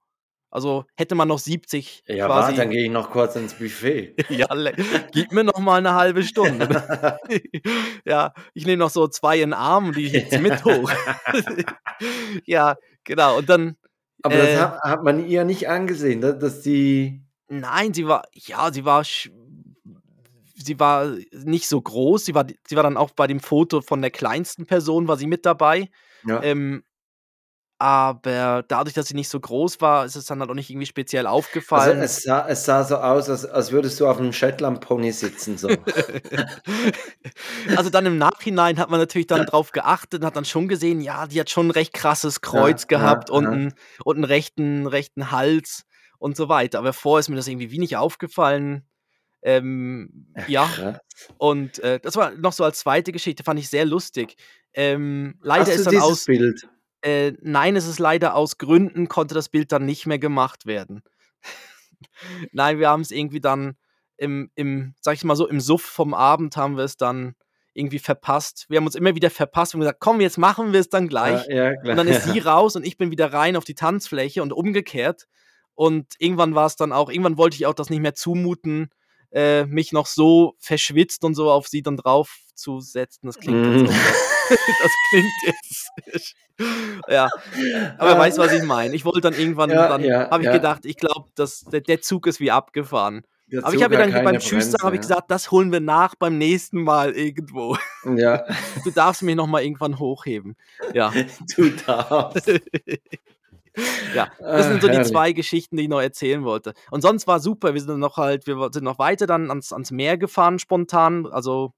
[SPEAKER 2] Also hätte man noch 70
[SPEAKER 1] Ja, warte, dann
[SPEAKER 2] quasi.
[SPEAKER 1] gehe ich noch kurz ins Buffet. (laughs)
[SPEAKER 2] Ja, gib mir noch mal eine halbe Stunde. (laughs) ja, ich nehme noch so zwei in den Arm und die hebt sie mit hoch. (laughs) ja, genau. Und dann,
[SPEAKER 1] Aber das
[SPEAKER 2] äh,
[SPEAKER 1] hat, hat man ihr nicht angesehen, dass, die.
[SPEAKER 2] Nein, sie war, ja, sie war, sie war nicht so groß. Sie war, sie war dann auch bei dem Foto von der kleinsten Person, war sie mit dabei.
[SPEAKER 1] Ja.
[SPEAKER 2] Ähm, aber dadurch, dass sie nicht so groß war, ist es dann halt auch nicht irgendwie speziell
[SPEAKER 1] Also
[SPEAKER 2] aufgefallen.
[SPEAKER 1] es sah, es sah so aus, als, als würdest du auf einem Shetland-Pony sitzen. So. (laughs)
[SPEAKER 2] Also dann im Nachhinein hat man natürlich dann drauf geachtet und hat dann schon gesehen, ja, die hat schon ein recht krasses Kreuz
[SPEAKER 1] Ja,
[SPEAKER 2] gehabt
[SPEAKER 1] ja,
[SPEAKER 2] und
[SPEAKER 1] ja.
[SPEAKER 2] einen, und einen rechten, rechten Hals und so weiter. Aber vorher ist mir das irgendwie wenig aufgefallen. Ähm, ja, und äh, das war noch so als zweite Geschichte, fand ich sehr lustig. Ähm, leider
[SPEAKER 1] Hast
[SPEAKER 2] ist dann aus,
[SPEAKER 1] Bild?
[SPEAKER 2] Äh, nein, es ist leider aus Gründen, konnte das Bild dann nicht mehr gemacht werden. (laughs) nein, wir haben es irgendwie dann im, im, sag ich mal so, im Suff vom Abend haben wir es dann irgendwie verpasst. Wir haben uns immer wieder verpasst und gesagt, komm, jetzt machen wir es dann gleich.
[SPEAKER 1] Ja, ja.
[SPEAKER 2] Und dann ist sie raus und ich bin wieder rein auf die Tanzfläche und umgekehrt. Und irgendwann war es dann auch, irgendwann wollte ich auch das nicht mehr zumuten, äh, mich noch so verschwitzt und so auf sie dann drauf zu setzen. Das klingt
[SPEAKER 1] Mhm.
[SPEAKER 2] jetzt. das klingt jetzt. (laughs) (laughs) ja, (laughs) aber
[SPEAKER 1] Ah.
[SPEAKER 2] weißt du, was ich meine? Ich wollte dann irgendwann,
[SPEAKER 1] Ja,
[SPEAKER 2] dann
[SPEAKER 1] ja,
[SPEAKER 2] habe ich
[SPEAKER 1] ja.
[SPEAKER 2] gedacht, ich glaube, der, der Zug ist wie abgefahren.
[SPEAKER 1] Der
[SPEAKER 2] Aber ich
[SPEAKER 1] Zug
[SPEAKER 2] habe ihr
[SPEAKER 1] hat
[SPEAKER 2] dann beim Tschüss sagen, habe ich gesagt, das holen wir nach beim nächsten Mal irgendwo.
[SPEAKER 1] Ja,
[SPEAKER 2] Du darfst mich noch mal irgendwann hochheben. Ja.
[SPEAKER 1] du darfst.
[SPEAKER 2] Ja, das sind
[SPEAKER 1] Ah,
[SPEAKER 2] so die zwei Geschichten, die ich noch erzählen wollte. Und sonst war super. Wir sind noch halt, wir sind noch weiter dann ans, ans Meer gefahren spontan. Also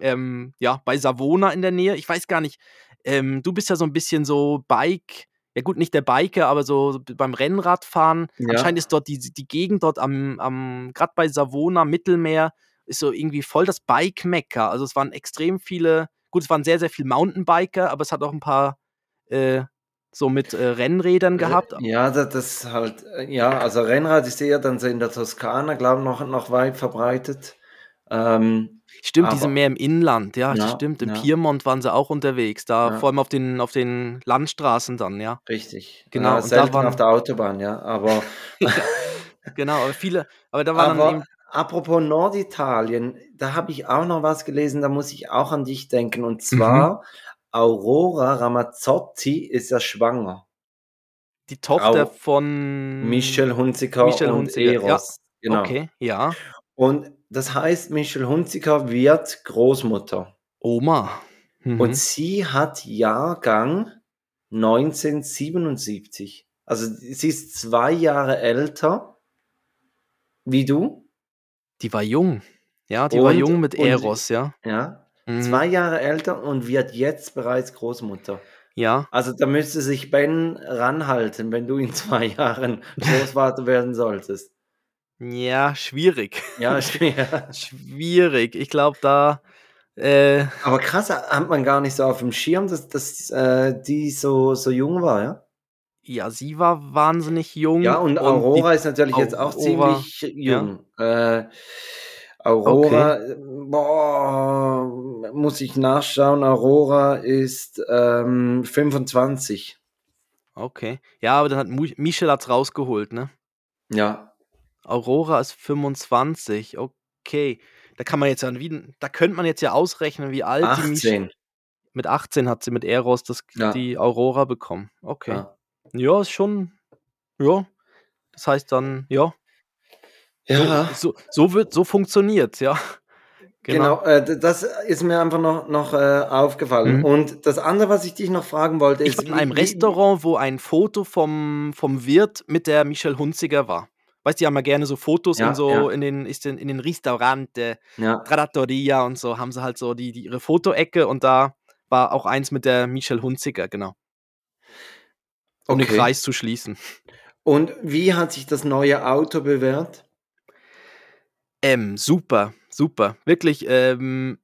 [SPEAKER 2] ähm, ja, bei Savona in der Nähe. Ich weiß gar nicht. Ähm, du bist ja so ein bisschen so Bike. Ja gut, nicht der Biker, aber so beim Rennradfahren.
[SPEAKER 1] Ja.
[SPEAKER 2] Anscheinend ist dort die, die Gegend dort am, am gerade bei Savona, Mittelmeer, ist so irgendwie voll das Bike-Mecker. Also es waren extrem viele, gut, es waren sehr, sehr viele Mountainbiker, aber es hat auch ein paar äh, so mit äh, Rennrädern gehabt.
[SPEAKER 1] Ja, das, das halt, äh, ja, also Rennrad ist eher dann so in der Toskana, glaube ich, noch, noch weit verbreitet. Ähm,
[SPEAKER 2] Stimmt, die sind
[SPEAKER 1] aber-
[SPEAKER 2] mehr im Inland, ja,
[SPEAKER 1] Ja,
[SPEAKER 2] stimmt. Im
[SPEAKER 1] ja.
[SPEAKER 2] Piemont waren sie auch unterwegs, da
[SPEAKER 1] Ja.
[SPEAKER 2] vor allem auf den, auf den Landstraßen dann, ja.
[SPEAKER 1] richtig.
[SPEAKER 2] Genau, und da
[SPEAKER 1] selten
[SPEAKER 2] waren-
[SPEAKER 1] auf der Autobahn, ja. Aber, (laughs)
[SPEAKER 2] Genau, aber viele, aber da waren dann
[SPEAKER 1] aber
[SPEAKER 2] eben,
[SPEAKER 1] apropos Norditalien, da habe ich auch noch was gelesen, da muss ich auch an dich denken. Und zwar
[SPEAKER 2] Mhm.
[SPEAKER 1] Aurora Ramazzotti ist ja schwanger.
[SPEAKER 2] die Tochter
[SPEAKER 1] Au-
[SPEAKER 2] von
[SPEAKER 1] Michel Hunziker
[SPEAKER 2] Michel
[SPEAKER 1] und
[SPEAKER 2] Hunziker, ja.
[SPEAKER 1] Eros. Genau.
[SPEAKER 2] Okay, ja.
[SPEAKER 1] Und das heißt, Michel Hunziker wird Großmutter.
[SPEAKER 2] Oma. Mhm.
[SPEAKER 1] Und sie hat Jahrgang 1977. Also sie ist zwei Jahre älter wie du.
[SPEAKER 2] die war jung. Ja, die war
[SPEAKER 1] Und-
[SPEAKER 2] jung mit
[SPEAKER 1] und-
[SPEAKER 2] Eros, ja.
[SPEAKER 1] Ja.
[SPEAKER 2] Mhm.
[SPEAKER 1] Zwei Jahre älter und wird jetzt bereits Großmutter.
[SPEAKER 2] Ja,
[SPEAKER 1] Also da müsste sich Ben ranhalten, wenn du in zwei Jahren (laughs) Großvater werden solltest.
[SPEAKER 2] ja, schwierig.
[SPEAKER 1] Ja, (laughs) schwer.
[SPEAKER 2] schwierig. Ich glaube, da, äh,
[SPEAKER 1] Aber krass, hat man gar nicht so auf dem Schirm, dass, dass äh, die so, so jung war, ja?
[SPEAKER 2] ja, sie war wahnsinnig jung.
[SPEAKER 1] Ja, und Aurora ist natürlich jetzt auch
[SPEAKER 2] Aurora,
[SPEAKER 1] ziemlich jung. Äh, Aurora, boah, muss ich nachschauen. Aurora ist ähm, 25.
[SPEAKER 2] Die, okay. Ja, aber dann hat Michel hat's rausgeholt, ne?
[SPEAKER 1] Ja,
[SPEAKER 2] Aurora ist 25. Okay. Da kann man jetzt ja wieder, da könnte man jetzt ja ausrechnen, wie alt die Michel.
[SPEAKER 1] 18.
[SPEAKER 2] Mit 18 hat sie mit Eros das,
[SPEAKER 1] Ja.
[SPEAKER 2] die Aurora bekommen. Okay.
[SPEAKER 1] Ja.
[SPEAKER 2] Ja, ist schon. Ja. Das heißt dann, ja.
[SPEAKER 1] Ja,
[SPEAKER 2] So, so wird, so funktioniert, ja.
[SPEAKER 1] Genau. äh, d- das ist mir einfach noch, noch äh, aufgefallen.
[SPEAKER 2] Mhm.
[SPEAKER 1] Und das andere, was ich dich noch fragen wollte,
[SPEAKER 2] Ich
[SPEAKER 1] ist.
[SPEAKER 2] war in einem Restaurant, wo ein Foto vom, vom Wirt mit der Michelle Hunziger war. Weißt du, die haben ja gerne so Fotos
[SPEAKER 1] Ja,
[SPEAKER 2] in so
[SPEAKER 1] ja.
[SPEAKER 2] in den, ist in, in den Restaurant, äh,
[SPEAKER 1] Ja,
[SPEAKER 2] Trattoria und so, haben sie halt so die, die ihre Fotoecke und da war auch eins mit der Michelle Hunziker, genau. Um den
[SPEAKER 1] Okay.
[SPEAKER 2] Kreis zu schließen.
[SPEAKER 1] und wie hat sich das neue Auto bewährt?
[SPEAKER 2] Ähm, super, super. Wirklich, ähm,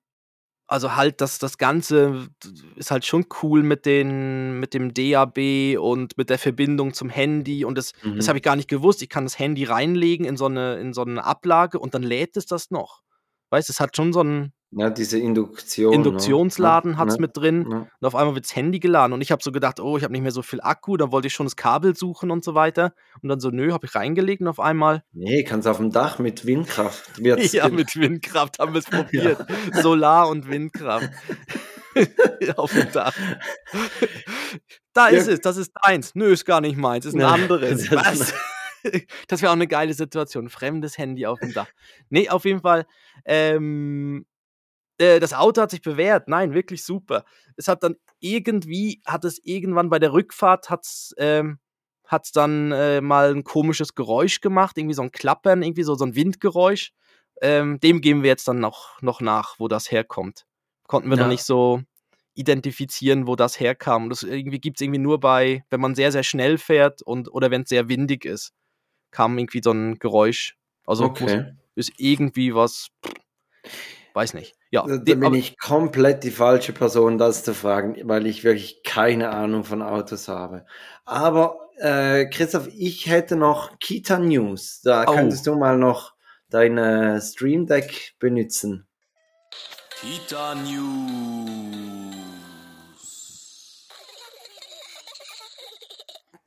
[SPEAKER 2] also halt das, das Ganze ist halt schon cool mit, den, mit dem DAB und mit der Verbindung zum Handy und das, das
[SPEAKER 1] Mhm.
[SPEAKER 2] habe ich gar nicht gewusst. Ich kann das Handy reinlegen in so eine, in so eine Ablage und dann lädt es das noch. Weißt du, es hat schon so einen
[SPEAKER 1] Ja, diese Induktion.
[SPEAKER 2] Induktionsladen
[SPEAKER 1] ne?
[SPEAKER 2] hat's
[SPEAKER 1] Ja,
[SPEAKER 2] mit drin
[SPEAKER 1] ja.
[SPEAKER 2] und auf einmal wird das Handy geladen und ich habe so gedacht, oh, ich habe nicht mehr so viel Akku, dann wollte ich schon das Kabel suchen und so weiter und dann so, nö, habe ich reingelegt und auf einmal
[SPEAKER 1] Nee, kannst auf dem Dach mit Windkraft. Wird's (laughs)
[SPEAKER 2] Ja, mit Windkraft haben wir es (laughs) probiert. Solar und Windkraft. (laughs) Auf dem Dach. Da
[SPEAKER 1] Ja.
[SPEAKER 2] ist es, das ist deins. Nö, ist gar nicht meins, ist ein
[SPEAKER 1] Ja,
[SPEAKER 2] anderes.
[SPEAKER 1] das-
[SPEAKER 2] Was? Das wäre auch eine geile Situation. Fremdes Handy auf dem Dach. Nee, auf jeden Fall. Ähm, äh, das Auto hat sich bewährt. Nein, wirklich super. Es hat dann irgendwie, hat es irgendwann bei der Rückfahrt, hat es ähm, hat's dann äh, mal ein komisches Geräusch gemacht, irgendwie so ein Klappern, irgendwie so, so ein Windgeräusch. Ähm, dem geben wir jetzt dann noch, noch nach, wo das herkommt. Konnten wir
[SPEAKER 1] Ja.
[SPEAKER 2] noch nicht so identifizieren, wo das herkam. Das irgendwie gibt es irgendwie nur bei, wenn man sehr, sehr schnell fährt und oder wenn es sehr windig ist, kam irgendwie so ein Geräusch. Also
[SPEAKER 1] Okay.
[SPEAKER 2] ist irgendwie was, weiß nicht. Ja,
[SPEAKER 1] Da,
[SPEAKER 2] die-
[SPEAKER 1] bin
[SPEAKER 2] aber-
[SPEAKER 1] ich komplett die falsche Person, das zu fragen, weil ich wirklich keine Ahnung von Autos habe. Aber äh, Christoph, ich hätte noch Kita News. Da
[SPEAKER 2] Oh.
[SPEAKER 1] könntest du mal noch dein äh, Stream Deck benutzen.
[SPEAKER 4] Kita News.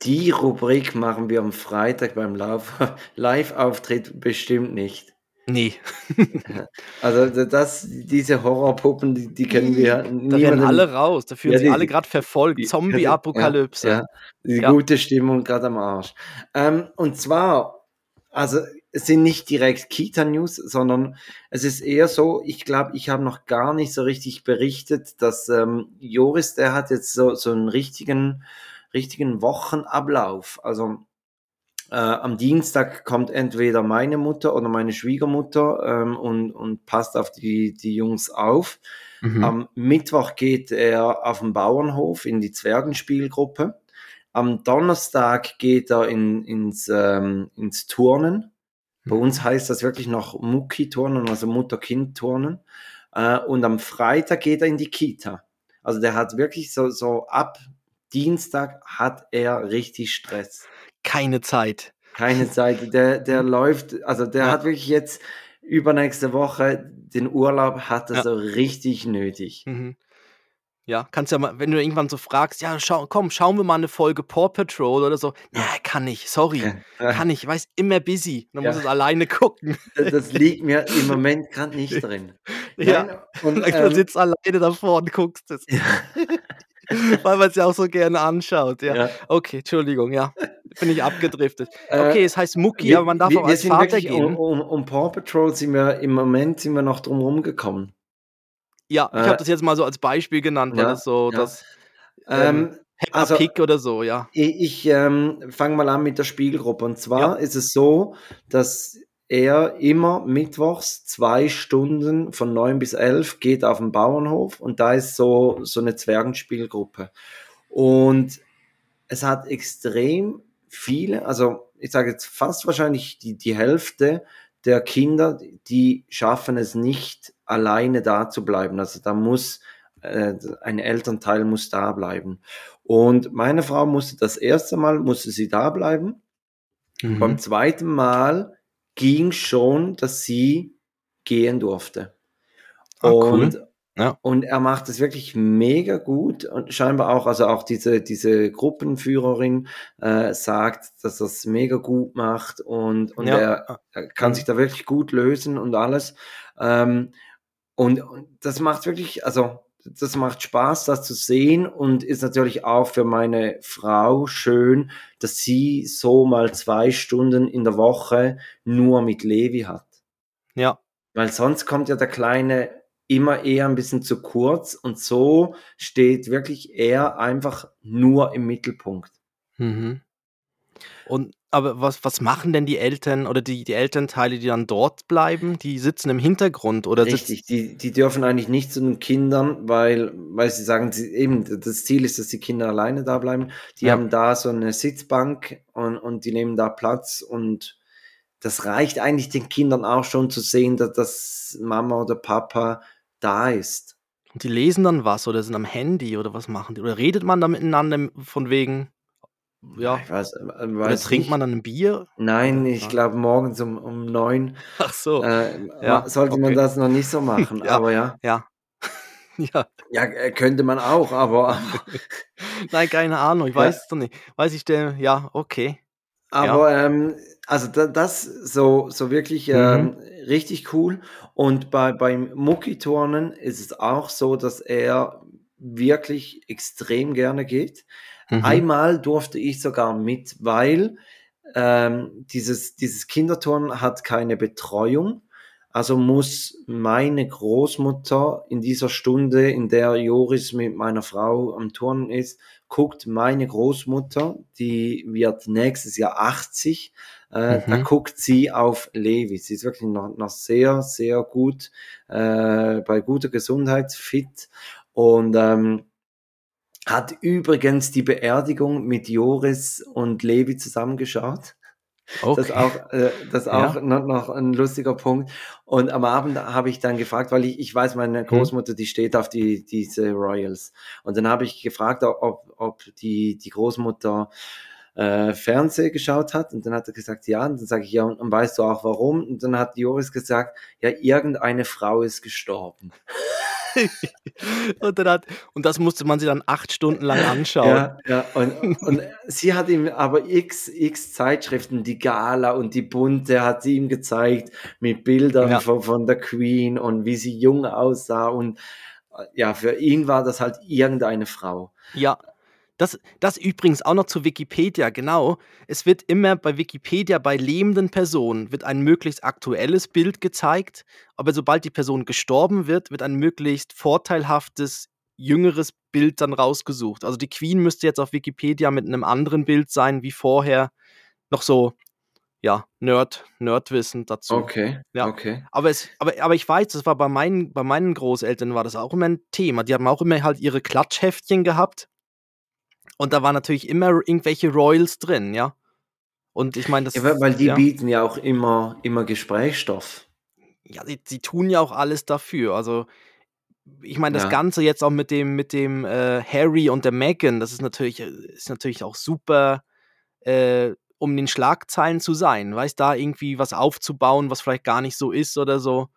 [SPEAKER 1] Die Rubrik machen wir am Freitag beim (laughs) Live-Auftritt bestimmt nicht.
[SPEAKER 2] Nee, (laughs)
[SPEAKER 1] Also das, diese Horrorpuppen, die, die können wir
[SPEAKER 2] da rennen
[SPEAKER 1] niemandem-
[SPEAKER 2] alle raus, da fühlen
[SPEAKER 1] Ja,
[SPEAKER 2] sich alle gerade verfolgt. Zombie-Apokalypse.
[SPEAKER 1] Ja, die
[SPEAKER 2] Ja.
[SPEAKER 1] gute Stimmung gerade am Arsch. Ähm, und zwar, also es sind nicht direkt Kita-News, sondern es ist eher so, ich glaube, ich habe noch gar nicht so richtig berichtet, dass ähm, Joris, der hat jetzt so, so einen richtigen, richtigen Wochenablauf. Also äh, am Dienstag kommt entweder meine Mutter oder meine Schwiegermutter ähm, und, und passt auf die, die Jungs auf.
[SPEAKER 2] Mhm.
[SPEAKER 1] Am Mittwoch geht er auf den Bauernhof in die Zwergenspielgruppe. Am Donnerstag geht er in, ins, ähm, ins Turnen. Bei uns heißt das wirklich noch Mucki-Turnen, also Mutter-Kind-Turnen. Äh, und am Freitag geht er in die Kita. Also der hat wirklich so, so ab Dienstag hat er richtig Stress.
[SPEAKER 2] Keine Zeit.
[SPEAKER 1] Keine Zeit. Der, der läuft, also der
[SPEAKER 2] Ja.
[SPEAKER 1] hat wirklich jetzt übernächste Woche den Urlaub, hat er
[SPEAKER 2] Ja.
[SPEAKER 1] so richtig nötig.
[SPEAKER 2] Mhm. Ja, kannst ja mal, wenn du irgendwann so fragst, ja, schau, komm, schauen wir mal eine Folge Paw Patrol oder so. Nee, kann ich, sorry. Kann ich, weiß, immer busy. Dann
[SPEAKER 1] Ja.
[SPEAKER 2] muss es alleine (laughs) gucken.
[SPEAKER 1] Das, liegt mir im Moment gerade nicht drin.
[SPEAKER 2] Ja.
[SPEAKER 1] Nein, und,
[SPEAKER 2] Du
[SPEAKER 1] ähm,
[SPEAKER 2] sitzt alleine davor und guckst es. (laughs) Weil man es ja auch so gerne anschaut. Ja.
[SPEAKER 1] ja.
[SPEAKER 2] Okay, Entschuldigung, ja. Bin ich abgedriftet.
[SPEAKER 1] Äh,
[SPEAKER 2] Okay, es heißt Mucki,
[SPEAKER 1] wir,
[SPEAKER 2] aber man darf
[SPEAKER 1] wir,
[SPEAKER 2] auch als Vater gehen.
[SPEAKER 1] Um, um, um Paw Patrol sind wir im Moment sind wir noch drum rumgekommen.
[SPEAKER 2] Ja, ich
[SPEAKER 1] äh,
[SPEAKER 2] habe das jetzt mal so als Beispiel genannt, weil
[SPEAKER 1] ja,
[SPEAKER 2] das so
[SPEAKER 1] ja.
[SPEAKER 2] das ähm,
[SPEAKER 1] Ähm,
[SPEAKER 2] Peppa
[SPEAKER 1] also-
[SPEAKER 2] Pig oder so, ja.
[SPEAKER 1] Ich, ich ähm, fange mal an mit der Spielgruppe. Und zwar ist es so, dass er immer mittwochs zwei Stunden von neun bis elf geht auf den Bauernhof und da ist so, so eine Zwergenspielgruppe. Und es hat extrem viele, also ich sage jetzt fast wahrscheinlich die, die Hälfte der Kinder, die schaffen es nicht, alleine da zu bleiben. Also da muss äh, ein Elternteil muss da bleiben. Und meine Frau musste das erste Mal, musste sie da bleiben.
[SPEAKER 2] Mhm.
[SPEAKER 1] Beim zweiten Mal ging schon, dass sie gehen durfte.
[SPEAKER 2] Ah, cool.
[SPEAKER 1] Und,
[SPEAKER 2] Ja.
[SPEAKER 1] und er macht es wirklich mega gut und scheinbar auch, also auch diese, diese Gruppenführerin äh, sagt, dass er es mega gut macht und, und
[SPEAKER 2] Ja.
[SPEAKER 1] er, er kann sich da wirklich gut lösen und alles. Ähm, und, und das macht wirklich, also das macht Spaß, das zu sehen und ist natürlich auch für meine Frau schön, dass sie so mal zwei Stunden in der Woche nur mit Levi hat.
[SPEAKER 2] Ja.
[SPEAKER 1] Weil sonst kommt ja der Kleine immer eher ein bisschen zu kurz und so steht wirklich er einfach nur im Mittelpunkt.
[SPEAKER 2] Mhm. Und aber was, was machen denn die Eltern oder die, die Elternteile, die dann dort bleiben? Die sitzen im Hintergrund oder
[SPEAKER 1] Richtig, die, die dürfen eigentlich nicht zu den Kindern, weil, weil sie sagen, sie, eben das Ziel ist, dass die Kinder alleine da bleiben. Die
[SPEAKER 2] Ja.
[SPEAKER 1] haben da so eine Sitzbank und, und die nehmen da Platz und das reicht eigentlich den Kindern auch schon zu sehen, dass, dass Mama oder Papa da ist.
[SPEAKER 2] Und die lesen dann was oder sind am Handy oder was machen die? Oder redet man da miteinander von wegen, ja,
[SPEAKER 1] Ich weiß, äh,
[SPEAKER 2] oder
[SPEAKER 1] weiß
[SPEAKER 2] trinkt
[SPEAKER 1] nicht.
[SPEAKER 2] man dann ein Bier?
[SPEAKER 1] Nein,
[SPEAKER 2] Oder-
[SPEAKER 1] ich glaube morgens um, um neun
[SPEAKER 2] Ach so,
[SPEAKER 1] äh,
[SPEAKER 2] Ja,
[SPEAKER 1] sollte man
[SPEAKER 2] okay.
[SPEAKER 1] das noch nicht so machen. (laughs)
[SPEAKER 2] Ja.
[SPEAKER 1] Aber ja,
[SPEAKER 2] ja. (laughs) ja,
[SPEAKER 1] ja, äh, könnte man auch, aber, (laughs)
[SPEAKER 2] nein, keine Ahnung, ich weiß es doch nicht. Weiß ich denn, ja, okay.
[SPEAKER 1] aber ähm, also da, das so, so wirklich ähm, richtig cool. Und bei, beim Mucki-Turnen ist es auch so, dass er wirklich extrem gerne geht.
[SPEAKER 2] Mhm.
[SPEAKER 1] Einmal durfte ich sogar mit, weil ähm, dieses, dieses Kinderturnen hat keine Betreuung. Also muss meine Großmutter in dieser Stunde, in der Joris mit meiner Frau am Turnen ist, guckt meine Großmutter, die wird nächstes Jahr 80, äh, da
[SPEAKER 2] Mhm.
[SPEAKER 1] guckt sie auf Levi. Sie ist wirklich noch, noch sehr, sehr gut, äh, bei guter Gesundheit, fit und ähm, hat übrigens die Beerdigung mit Joris und Levi zusammengeschaut. Das ist
[SPEAKER 2] Okay.
[SPEAKER 1] auch, äh, das ist
[SPEAKER 2] Ja.
[SPEAKER 1] auch noch, noch ein lustiger Punkt. Und am Abend habe ich dann gefragt, weil ich, ich weiß, meine
[SPEAKER 2] Mhm.
[SPEAKER 1] Großmutter, die steht auf die, diese Royals. Und dann habe ich gefragt, ob, ob die, die Großmutter äh, Fernseh geschaut hat. Und dann hat er gesagt, ja. Und dann sage ich, ja, und, und weißt du auch warum? Und dann hat Joris gesagt, ja, irgendeine Frau ist gestorben. (laughs)
[SPEAKER 2] und, hat, und das musste man sich dann acht Stunden lang anschauen.
[SPEAKER 1] Ja, ja. Und, und sie hat ihm aber x, x Zeitschriften, die Gala und die Bunte hat sie ihm gezeigt mit Bildern
[SPEAKER 2] Ja.
[SPEAKER 1] von, von der Queen und wie sie jung aussah. Und äh, ja, für ihn war das halt irgendeine Frau.
[SPEAKER 2] Ja, das, das übrigens auch noch zu Wikipedia, genau. Es wird immer bei Wikipedia bei lebenden Personen wird ein möglichst aktuelles Bild gezeigt, aber sobald die Person gestorben wird, wird ein möglichst vorteilhaftes, jüngeres Bild dann rausgesucht. Also die Queen müsste jetzt auf Wikipedia mit einem anderen Bild sein wie vorher. Noch so, ja, Nerd, Nerdwissen dazu.
[SPEAKER 1] Okay,
[SPEAKER 2] Ja.
[SPEAKER 1] okay.
[SPEAKER 2] Aber, es, aber, aber ich weiß, das war bei meinen, bei meinen Großeltern war das auch immer ein Thema. Die haben auch immer halt ihre Klatschheftchen gehabt. Und da waren natürlich immer irgendwelche Royals drin, ja. Und ich meine, das
[SPEAKER 1] Ja, weil, die
[SPEAKER 2] ja,
[SPEAKER 1] bieten ja auch immer, immer Gesprächsstoff.
[SPEAKER 2] ja, sie, sie tun ja auch alles dafür. Also, ich meine, das
[SPEAKER 1] Ja.
[SPEAKER 2] Ganze jetzt auch mit dem, mit dem äh, Harry und der Meghan, das ist natürlich, äh, ist natürlich auch super, äh, um in den Schlagzeilen zu sein. Weißt da irgendwie was aufzubauen, was vielleicht gar nicht so ist oder so.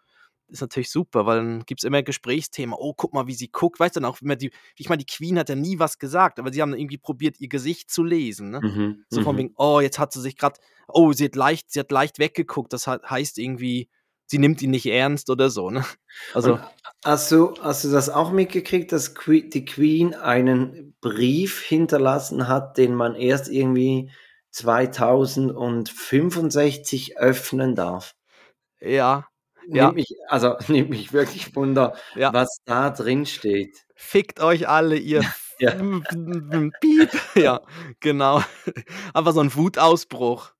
[SPEAKER 2] Ist natürlich super, weil dann gibt es immer Gesprächsthema. Oh, guck mal, wie sie guckt. Weißt du dann auch immer die, ich meine, die Queen hat ja nie was gesagt, aber sie haben irgendwie probiert, ihr Gesicht zu lesen. Ne?
[SPEAKER 1] Mhm,
[SPEAKER 2] So von
[SPEAKER 1] mhm.
[SPEAKER 2] wegen, oh, jetzt hat sie sich gerade, oh, sie hat leicht, sie hat leicht weggeguckt. Das heißt irgendwie, sie nimmt ihn nicht ernst oder so, ne? (laughs) Also,
[SPEAKER 1] Und hast du, hast du das auch mitgekriegt, dass die Queen einen Brief hinterlassen hat, den man erst irgendwie 2065 öffnen darf?
[SPEAKER 2] ja, Ja.
[SPEAKER 1] Nimmt mich, also (laughs) nimmt mich wirklich Wunder,
[SPEAKER 2] Ja.
[SPEAKER 1] was da drin steht.
[SPEAKER 2] fickt euch alle, ihr (laughs)
[SPEAKER 1] Ja.
[SPEAKER 2] Piep. (laughs) Ja, genau. Einfach so ein Wutausbruch.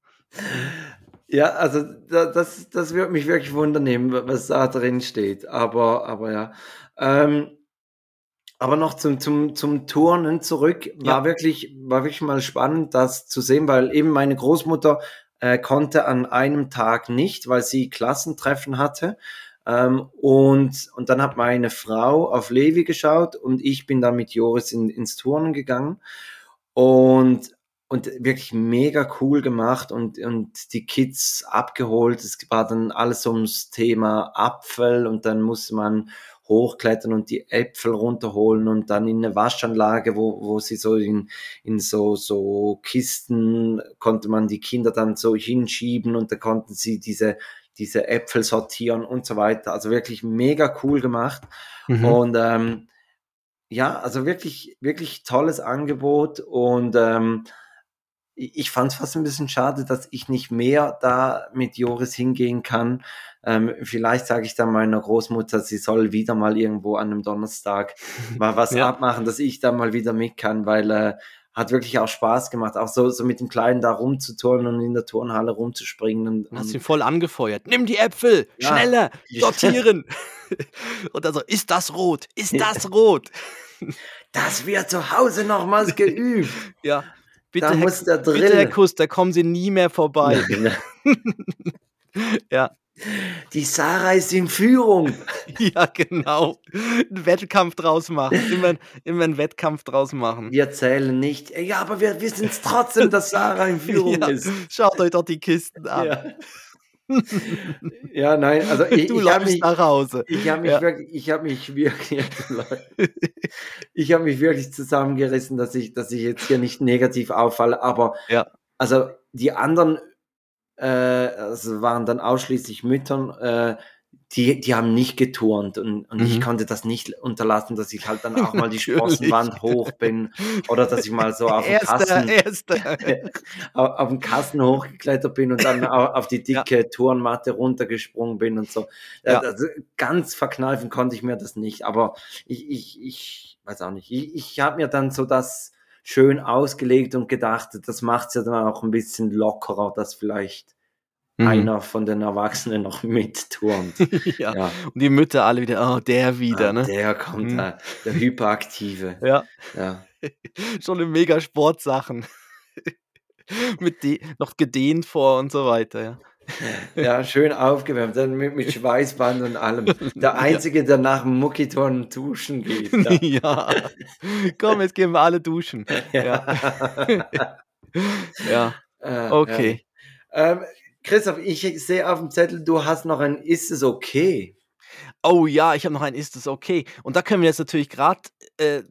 [SPEAKER 1] Ja, also da, das, das würde mich wirklich wundern, was da drin steht. Aber, aber ja. Ähm, aber noch zum, zum, zum Turnen zurück. War
[SPEAKER 2] Ja.
[SPEAKER 1] wirklich, war wirklich mal spannend, das zu sehen, weil eben meine Großmutter äh, konnte an einem Tag nicht, weil sie Klassentreffen hatte. Ähm, und, und dann hat meine Frau auf Levi geschaut und ich bin dann mit Joris in, ins Turnen gegangen. Und, und wirklich mega cool gemacht und, und die Kids abgeholt. Es war dann alles ums Thema Apfel und dann musste man hochklettern und die Äpfel runterholen und dann in eine Waschanlage, wo, wo sie so in, in so, so Kisten konnte man die Kinder dann so hinschieben und da konnten sie diese, diese Äpfel sortieren und so weiter. Also wirklich mega cool gemacht.
[SPEAKER 2] Mhm.
[SPEAKER 1] Und ähm, ja, also wirklich, wirklich tolles Angebot und ähm, ich ich fand es fast ein bisschen schade, dass ich nicht mehr da mit Joris hingehen kann. Ähm, vielleicht sage ich dann meiner Großmutter, sie soll wieder mal irgendwo an einem Donnerstag (laughs) mal was
[SPEAKER 2] Ja.
[SPEAKER 1] abmachen, dass ich da mal wieder mit kann, weil äh, hat wirklich auch Spaß gemacht, auch so, so mit dem Kleinen da rumzuturnen und in der Turnhalle rumzuspringen. Und,
[SPEAKER 2] Du hast ihn
[SPEAKER 1] und
[SPEAKER 2] voll angefeuert. Nimm die Äpfel!
[SPEAKER 1] Ja.
[SPEAKER 2] Schneller! (laughs) Sortieren! (laughs) Und dann so, ist das rot? Ist das rot?
[SPEAKER 1] das wird zu Hause nochmals geübt.
[SPEAKER 2] Ja. Bitte,
[SPEAKER 1] da
[SPEAKER 2] Herr,
[SPEAKER 1] muss der
[SPEAKER 2] bitte, Herr
[SPEAKER 1] Drill.
[SPEAKER 2] Kuss, da kommen Sie nie mehr vorbei. Ja,
[SPEAKER 1] Die Sarah ist in Führung. (laughs)
[SPEAKER 2] ja, genau. Einen Wettkampf draus machen. Immer, immer einen Wettkampf draus machen.
[SPEAKER 1] Wir zählen nicht. Ja, aber wir wissen es trotzdem, dass Sarah in Führung (laughs)
[SPEAKER 2] Ja,
[SPEAKER 1] ist.
[SPEAKER 2] Schaut euch doch die Kisten an.
[SPEAKER 1] Ja. ja, nein, also (laughs) ich,
[SPEAKER 2] du
[SPEAKER 1] ich habe mich,
[SPEAKER 2] nach Hause.
[SPEAKER 1] ich habe mich
[SPEAKER 2] Ja.
[SPEAKER 1] wirklich, ich habe mich wirklich, ich habe mich wirklich zusammengerissen, dass ich, dass ich jetzt hier nicht negativ auffalle. Aber
[SPEAKER 2] Ja.
[SPEAKER 1] also die anderen, äh, also waren dann ausschließlich Müttern, äh, die, die haben nicht geturnt und, und ich
[SPEAKER 2] Mhm.
[SPEAKER 1] konnte das nicht unterlassen, dass ich halt dann auch mal die. (laughs) Sprossenwand hoch bin oder dass ich mal so auf den
[SPEAKER 2] Erster,
[SPEAKER 1] Kasten,
[SPEAKER 2] erster. (laughs)
[SPEAKER 1] auf, den Kasten hochgeklettert bin und dann au- auf die dicke Turnmatte runtergesprungen bin und so. Äh,
[SPEAKER 2] Ja.
[SPEAKER 1] Also ganz verkneifen konnte ich mir das nicht, aber ich, ich, ich weiß auch nicht. Ich, ich habe mir dann so das schön ausgelegt und gedacht, das macht es ja dann auch ein bisschen lockerer, dass vielleicht
[SPEAKER 2] Mhm.
[SPEAKER 1] einer von den Erwachsenen noch mitturnt. (laughs)
[SPEAKER 2] ja.
[SPEAKER 1] Ja.
[SPEAKER 2] Und die Mütter alle wieder, oh, der wieder,
[SPEAKER 1] Ah,
[SPEAKER 2] ne?
[SPEAKER 1] Der kommt
[SPEAKER 2] Mhm.
[SPEAKER 1] da, der Hyperaktive.
[SPEAKER 2] Ja,
[SPEAKER 1] Ja. (laughs)
[SPEAKER 2] schon eine mega Sportsachen. (laughs) mit de noch gedehnt vor und so weiter, ja. (laughs)
[SPEAKER 1] ja, schön aufgewärmt, dann mit, mit Schweißband und allem. Der (laughs) Einzige, der nach dem Muckiton duschen geht. (laughs) Ja.
[SPEAKER 2] Komm, jetzt gehen wir alle duschen. Ja. ja.
[SPEAKER 1] Äh,
[SPEAKER 2] Okay.
[SPEAKER 1] ja. Ähm, Christoph, ich sehe auf dem Zettel, du hast noch ein Ist es okay?
[SPEAKER 2] Oh ja, ich habe noch ein Ist es okay? Und da können wir jetzt natürlich gerade äh,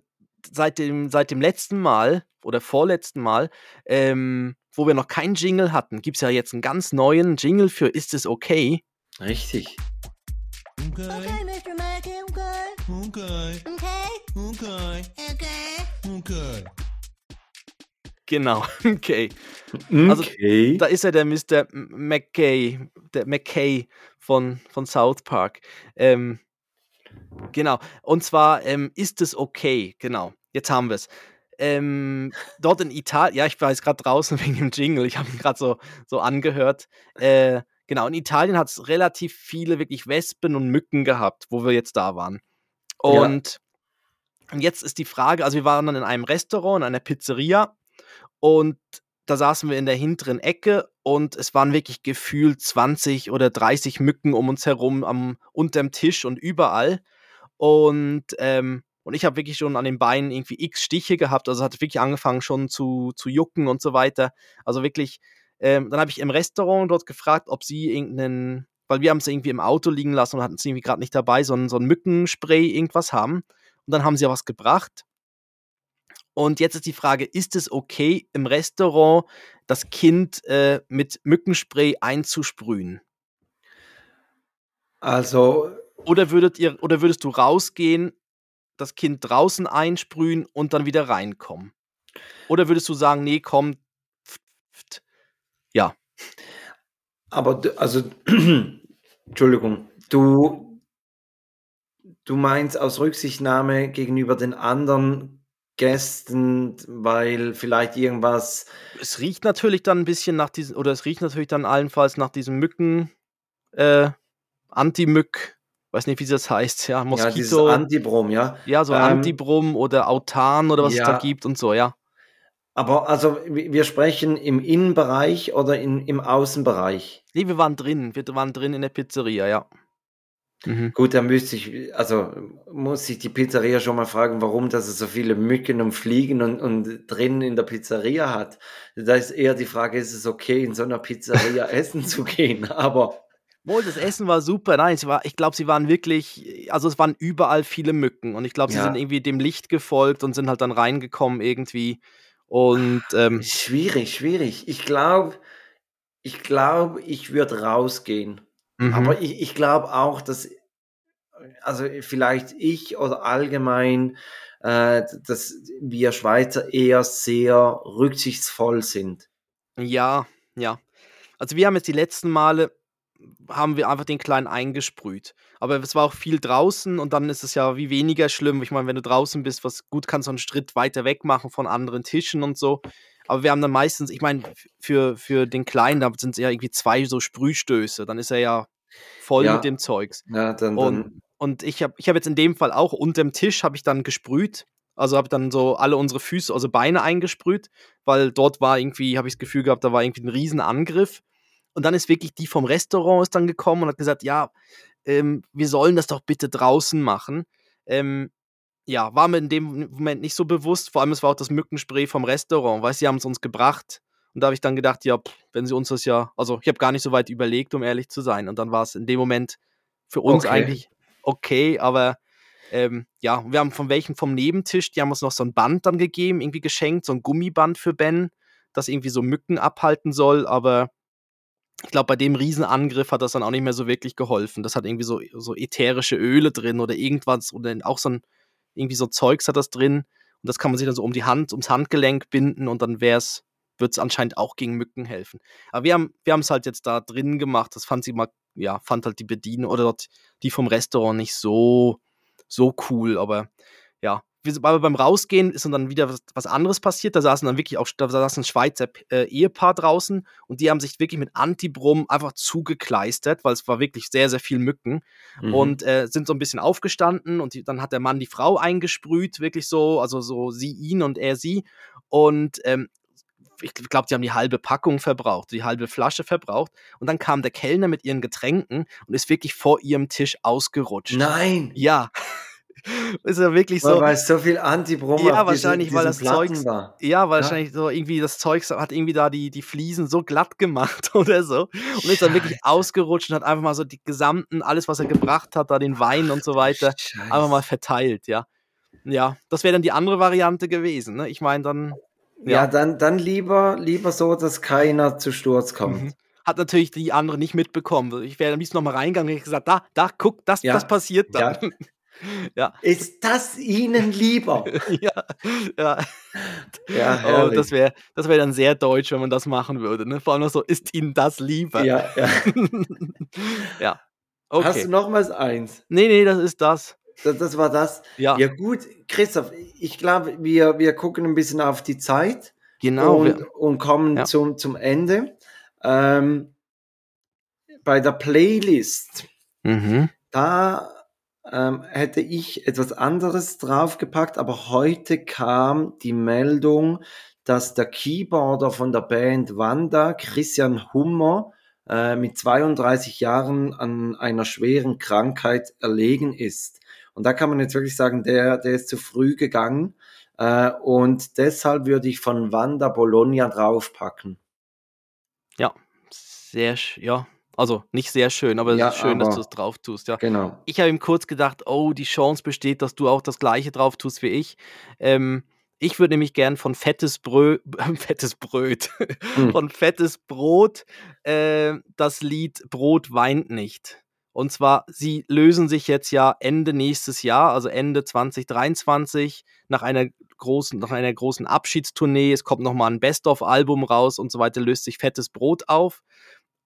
[SPEAKER 2] seit, dem, seit dem letzten Mal oder vorletzten Mal, ähm, wo wir noch keinen Jingle hatten, gibt es ja jetzt einen ganz neuen Jingle für Ist es okay?
[SPEAKER 1] Richtig.
[SPEAKER 5] Okay, Mr. Mackey, okay.
[SPEAKER 6] Okay,
[SPEAKER 5] Okay?
[SPEAKER 6] okay,
[SPEAKER 5] Okay.
[SPEAKER 6] okay.
[SPEAKER 2] Genau, (laughs) okay. Also,
[SPEAKER 1] Okay.
[SPEAKER 2] Da ist ja der Mr. McKay, der McKay von, von South Park. Ähm, genau. Und zwar ähm, ist es okay. Genau. Jetzt haben wir es. Ähm, dort in Italien, ja, ich war jetzt gerade draußen (laughs) wegen dem Jingle, ich habe ihn gerade so, so angehört. Äh, genau, in Italien hat es relativ viele wirklich Wespen und Mücken gehabt, wo wir jetzt da waren.
[SPEAKER 1] Ja.
[SPEAKER 2] Und, und jetzt ist die Frage, also wir waren dann in einem Restaurant, in einer Pizzeria und da saßen wir in der hinteren Ecke und es waren wirklich gefühlt 20 oder 30 Mücken um uns herum, am, unterm Tisch und überall. Und, ähm, und ich habe wirklich schon an den Beinen irgendwie x Stiche gehabt. Also es hat wirklich angefangen schon zu, zu jucken und so weiter. Also wirklich, ähm, dann habe ich im Restaurant dort gefragt, ob sie irgendeinen, weil wir haben es irgendwie im Auto liegen lassen und hatten es irgendwie gerade nicht dabei, so ein, so ein Mückenspray, irgendwas haben. Und dann haben sie ja was gebracht. Und jetzt ist die Frage, ist es okay, im Restaurant das Kind äh, mit Mückenspray einzusprühen?
[SPEAKER 1] Also,
[SPEAKER 2] Oder, würdet ihr, oder würdest du rausgehen, das Kind draußen einsprühen und dann wieder reinkommen? Oder würdest du sagen, nee, komm, ja,
[SPEAKER 1] aber, du- also, (clears throat) Entschuldigung, du, du meinst aus Rücksichtnahme gegenüber den anderen Gästen, weil vielleicht irgendwas,
[SPEAKER 2] es riecht natürlich dann ein bisschen nach diesen, oder es riecht natürlich dann allenfalls nach diesem Mücken, äh, Anti-Mück, weiß nicht, wie das heißt, ja,
[SPEAKER 1] ja, dieses
[SPEAKER 2] Moskito,
[SPEAKER 1] Antibrom, ja.
[SPEAKER 2] ja, so
[SPEAKER 1] ähm,
[SPEAKER 2] Antibrum oder Autan oder was es da
[SPEAKER 1] ja.
[SPEAKER 2] gibt und so, ja.
[SPEAKER 1] Aber also, wi- wir sprechen im Innenbereich oder in, im Außenbereich?
[SPEAKER 2] Nee, wir waren drin, wir waren drin in der Pizzeria, ja. Mhm.
[SPEAKER 1] Gut, dann müsste ich, also muss ich die Pizzeria schon mal fragen, warum das es so viele Mücken und Fliegen und, und drinnen in der Pizzeria hat. Da ist eher die Frage, ist es okay, in so einer Pizzeria (laughs) essen zu gehen? Aber
[SPEAKER 2] Wohl, das Essen war super. Nein, es war, ich glaube, sie waren wirklich, also es waren überall viele Mücken und ich glaube, sie
[SPEAKER 1] Ja.
[SPEAKER 2] sind irgendwie dem Licht gefolgt und sind halt dann reingekommen irgendwie. Und ähm,
[SPEAKER 1] schwierig, schwierig. Ich glaube, ich glaube, ich würde rausgehen.
[SPEAKER 2] mhm.
[SPEAKER 1] Aber ich, ich glaube auch, dass, also vielleicht ich oder allgemein, äh, dass wir Schweizer eher sehr rücksichtsvoll sind.
[SPEAKER 2] ja, ja. Also wir haben jetzt die letzten Male, haben wir einfach den Kleinen eingesprüht. Aber es war auch viel draußen und dann ist es ja wie weniger schlimm. Ich meine, wenn du draußen bist, was gut kannst du einen Schritt weiter weg machen von anderen Tischen und so. Aber wir haben dann meistens, ich meine, für, für den Kleinen, da sind es ja irgendwie zwei so Sprühstöße. Dann ist er ja voll
[SPEAKER 1] Ja.
[SPEAKER 2] mit dem Zeugs.
[SPEAKER 1] Ja, dann, dann,
[SPEAKER 2] Und, und ich habe ich hab jetzt in dem Fall auch unterm Tisch habe ich dann gesprüht. Also habe dann so alle unsere Füße, also Beine eingesprüht, weil dort war irgendwie, habe ich das Gefühl gehabt, da war irgendwie ein Riesenangriff. Und dann ist wirklich die vom Restaurant ist dann gekommen und hat gesagt, ja, ähm, wir sollen das doch bitte draußen machen. Ähm, ja, war mir in dem Moment nicht so bewusst. Vor allem, es war auch das Mückenspray vom Restaurant, weil sie haben es uns gebracht. Und da habe ich dann gedacht, ja, pff, wenn sie uns das ja, also ich habe gar nicht so weit überlegt, um ehrlich zu sein. Und dann war es in dem Moment für uns
[SPEAKER 1] Okay.
[SPEAKER 2] eigentlich okay, aber ähm, ja, wir haben von welchen vom Nebentisch, die haben uns noch so ein Band dann gegeben, irgendwie geschenkt, so ein Gummiband für Ben, das irgendwie so Mücken abhalten soll, aber ich glaube, bei dem Riesenangriff hat das dann auch nicht mehr so wirklich geholfen. Das hat irgendwie so, so ätherische Öle drin oder irgendwas oder auch so ein, irgendwie so Zeugs hat das drin. Und das kann man sich dann so um die Hand, ums Handgelenk binden und dann wär's, wird es anscheinend auch gegen Mücken helfen. Aber wir haben wir es halt jetzt da drin gemacht. Das fand sie mal, ja, fand halt die Bedienung oder dort die vom Restaurant nicht so, so cool. Aber ja, aber beim Rausgehen ist dann wieder was, was, anderes passiert. Da saßen dann wirklich auch, da saß ein Schweizer äh, Ehepaar draußen und die haben sich wirklich mit Antibrum einfach zugekleistert, weil es war wirklich sehr, sehr viel Mücken mhm. und äh, sind so ein bisschen aufgestanden und die, dann hat der Mann die Frau eingesprüht, wirklich so, also so sie ihn und er sie und ähm, ich glaube, die haben die halbe Packung verbraucht, die halbe Flasche verbraucht. Und dann kam der Kellner mit ihren Getränken und ist wirklich vor ihrem Tisch ausgerutscht.
[SPEAKER 1] Nein!
[SPEAKER 2] Ja. Ist ja wirklich so.
[SPEAKER 1] Weil es so viel Antibrom
[SPEAKER 2] Ja, wahrscheinlich, weil das Zeug. Ja, wahrscheinlich ja? so irgendwie das Zeug hat irgendwie da die, die Fliesen so glatt gemacht (laughs) oder so. Und ist dann wirklich ausgerutscht und hat einfach mal so die gesamten, alles, was er gebracht hat, da den Wein und so weiter, Scheiße. einfach mal verteilt, ja. Ja, das wäre dann die andere Variante gewesen. Ne? Ich meine, dann.
[SPEAKER 1] Ja, ja, dann, dann lieber, lieber so, dass keiner zu Sturz kommt. Mhm
[SPEAKER 2] hat natürlich die andere nicht mitbekommen. Ich wäre am liebsten nochmal reingegangen und gesagt, da, da, guck, das, ja. das passiert dann. Ja. (laughs)
[SPEAKER 1] Ja. Ist das Ihnen lieber? (laughs)
[SPEAKER 2] ja, ja. ja oh, das wäre das wär dann sehr deutsch, wenn man das machen würde. Ne? Vor allem so, ist Ihnen das lieber?
[SPEAKER 1] Ja, ja. (laughs)
[SPEAKER 2] ja.
[SPEAKER 1] Okay. Hast du nochmals eins?
[SPEAKER 2] Nee, nee, das ist das.
[SPEAKER 1] das. Das war das?
[SPEAKER 2] Ja.
[SPEAKER 1] Ja, gut, Christoph, ich glaube, wir, wir gucken ein bisschen auf die Zeit.
[SPEAKER 2] Genau.
[SPEAKER 1] Und, und kommen ja. zum, zum Ende. Ähm, bei der Playlist,
[SPEAKER 2] mhm.
[SPEAKER 1] da ähm, hätte ich etwas anderes draufgepackt, aber heute kam die Meldung, dass der Keyboarder von der Band Wanda, Christian Hummer, äh, mit 32 Jahren an einer schweren Krankheit erlegen ist. Und da kann man jetzt wirklich sagen, der, der ist zu früh gegangen. Äh, und deshalb würde ich von Wanda Bologna draufpacken.
[SPEAKER 2] Ja, sehr, ja, also nicht sehr schön, aber ja, es ist schön, dass du es drauf tust. Ja.
[SPEAKER 1] Genau.
[SPEAKER 2] Ich habe ihm kurz gedacht, oh, die Chance besteht, dass du auch das gleiche drauf tust wie ich. Ähm, ich würde nämlich gern von fettes Bröt, (laughs) fettes Bröt, hm. von fettes Brot äh, das Lied Brot weint nicht. Und zwar, sie lösen sich jetzt ja Ende nächstes Jahr, also Ende 2023, nach einer großen, nach einer großen Abschiedstournee. Es kommt nochmal ein Best-of-Album raus und so weiter, löst sich fettes Brot auf.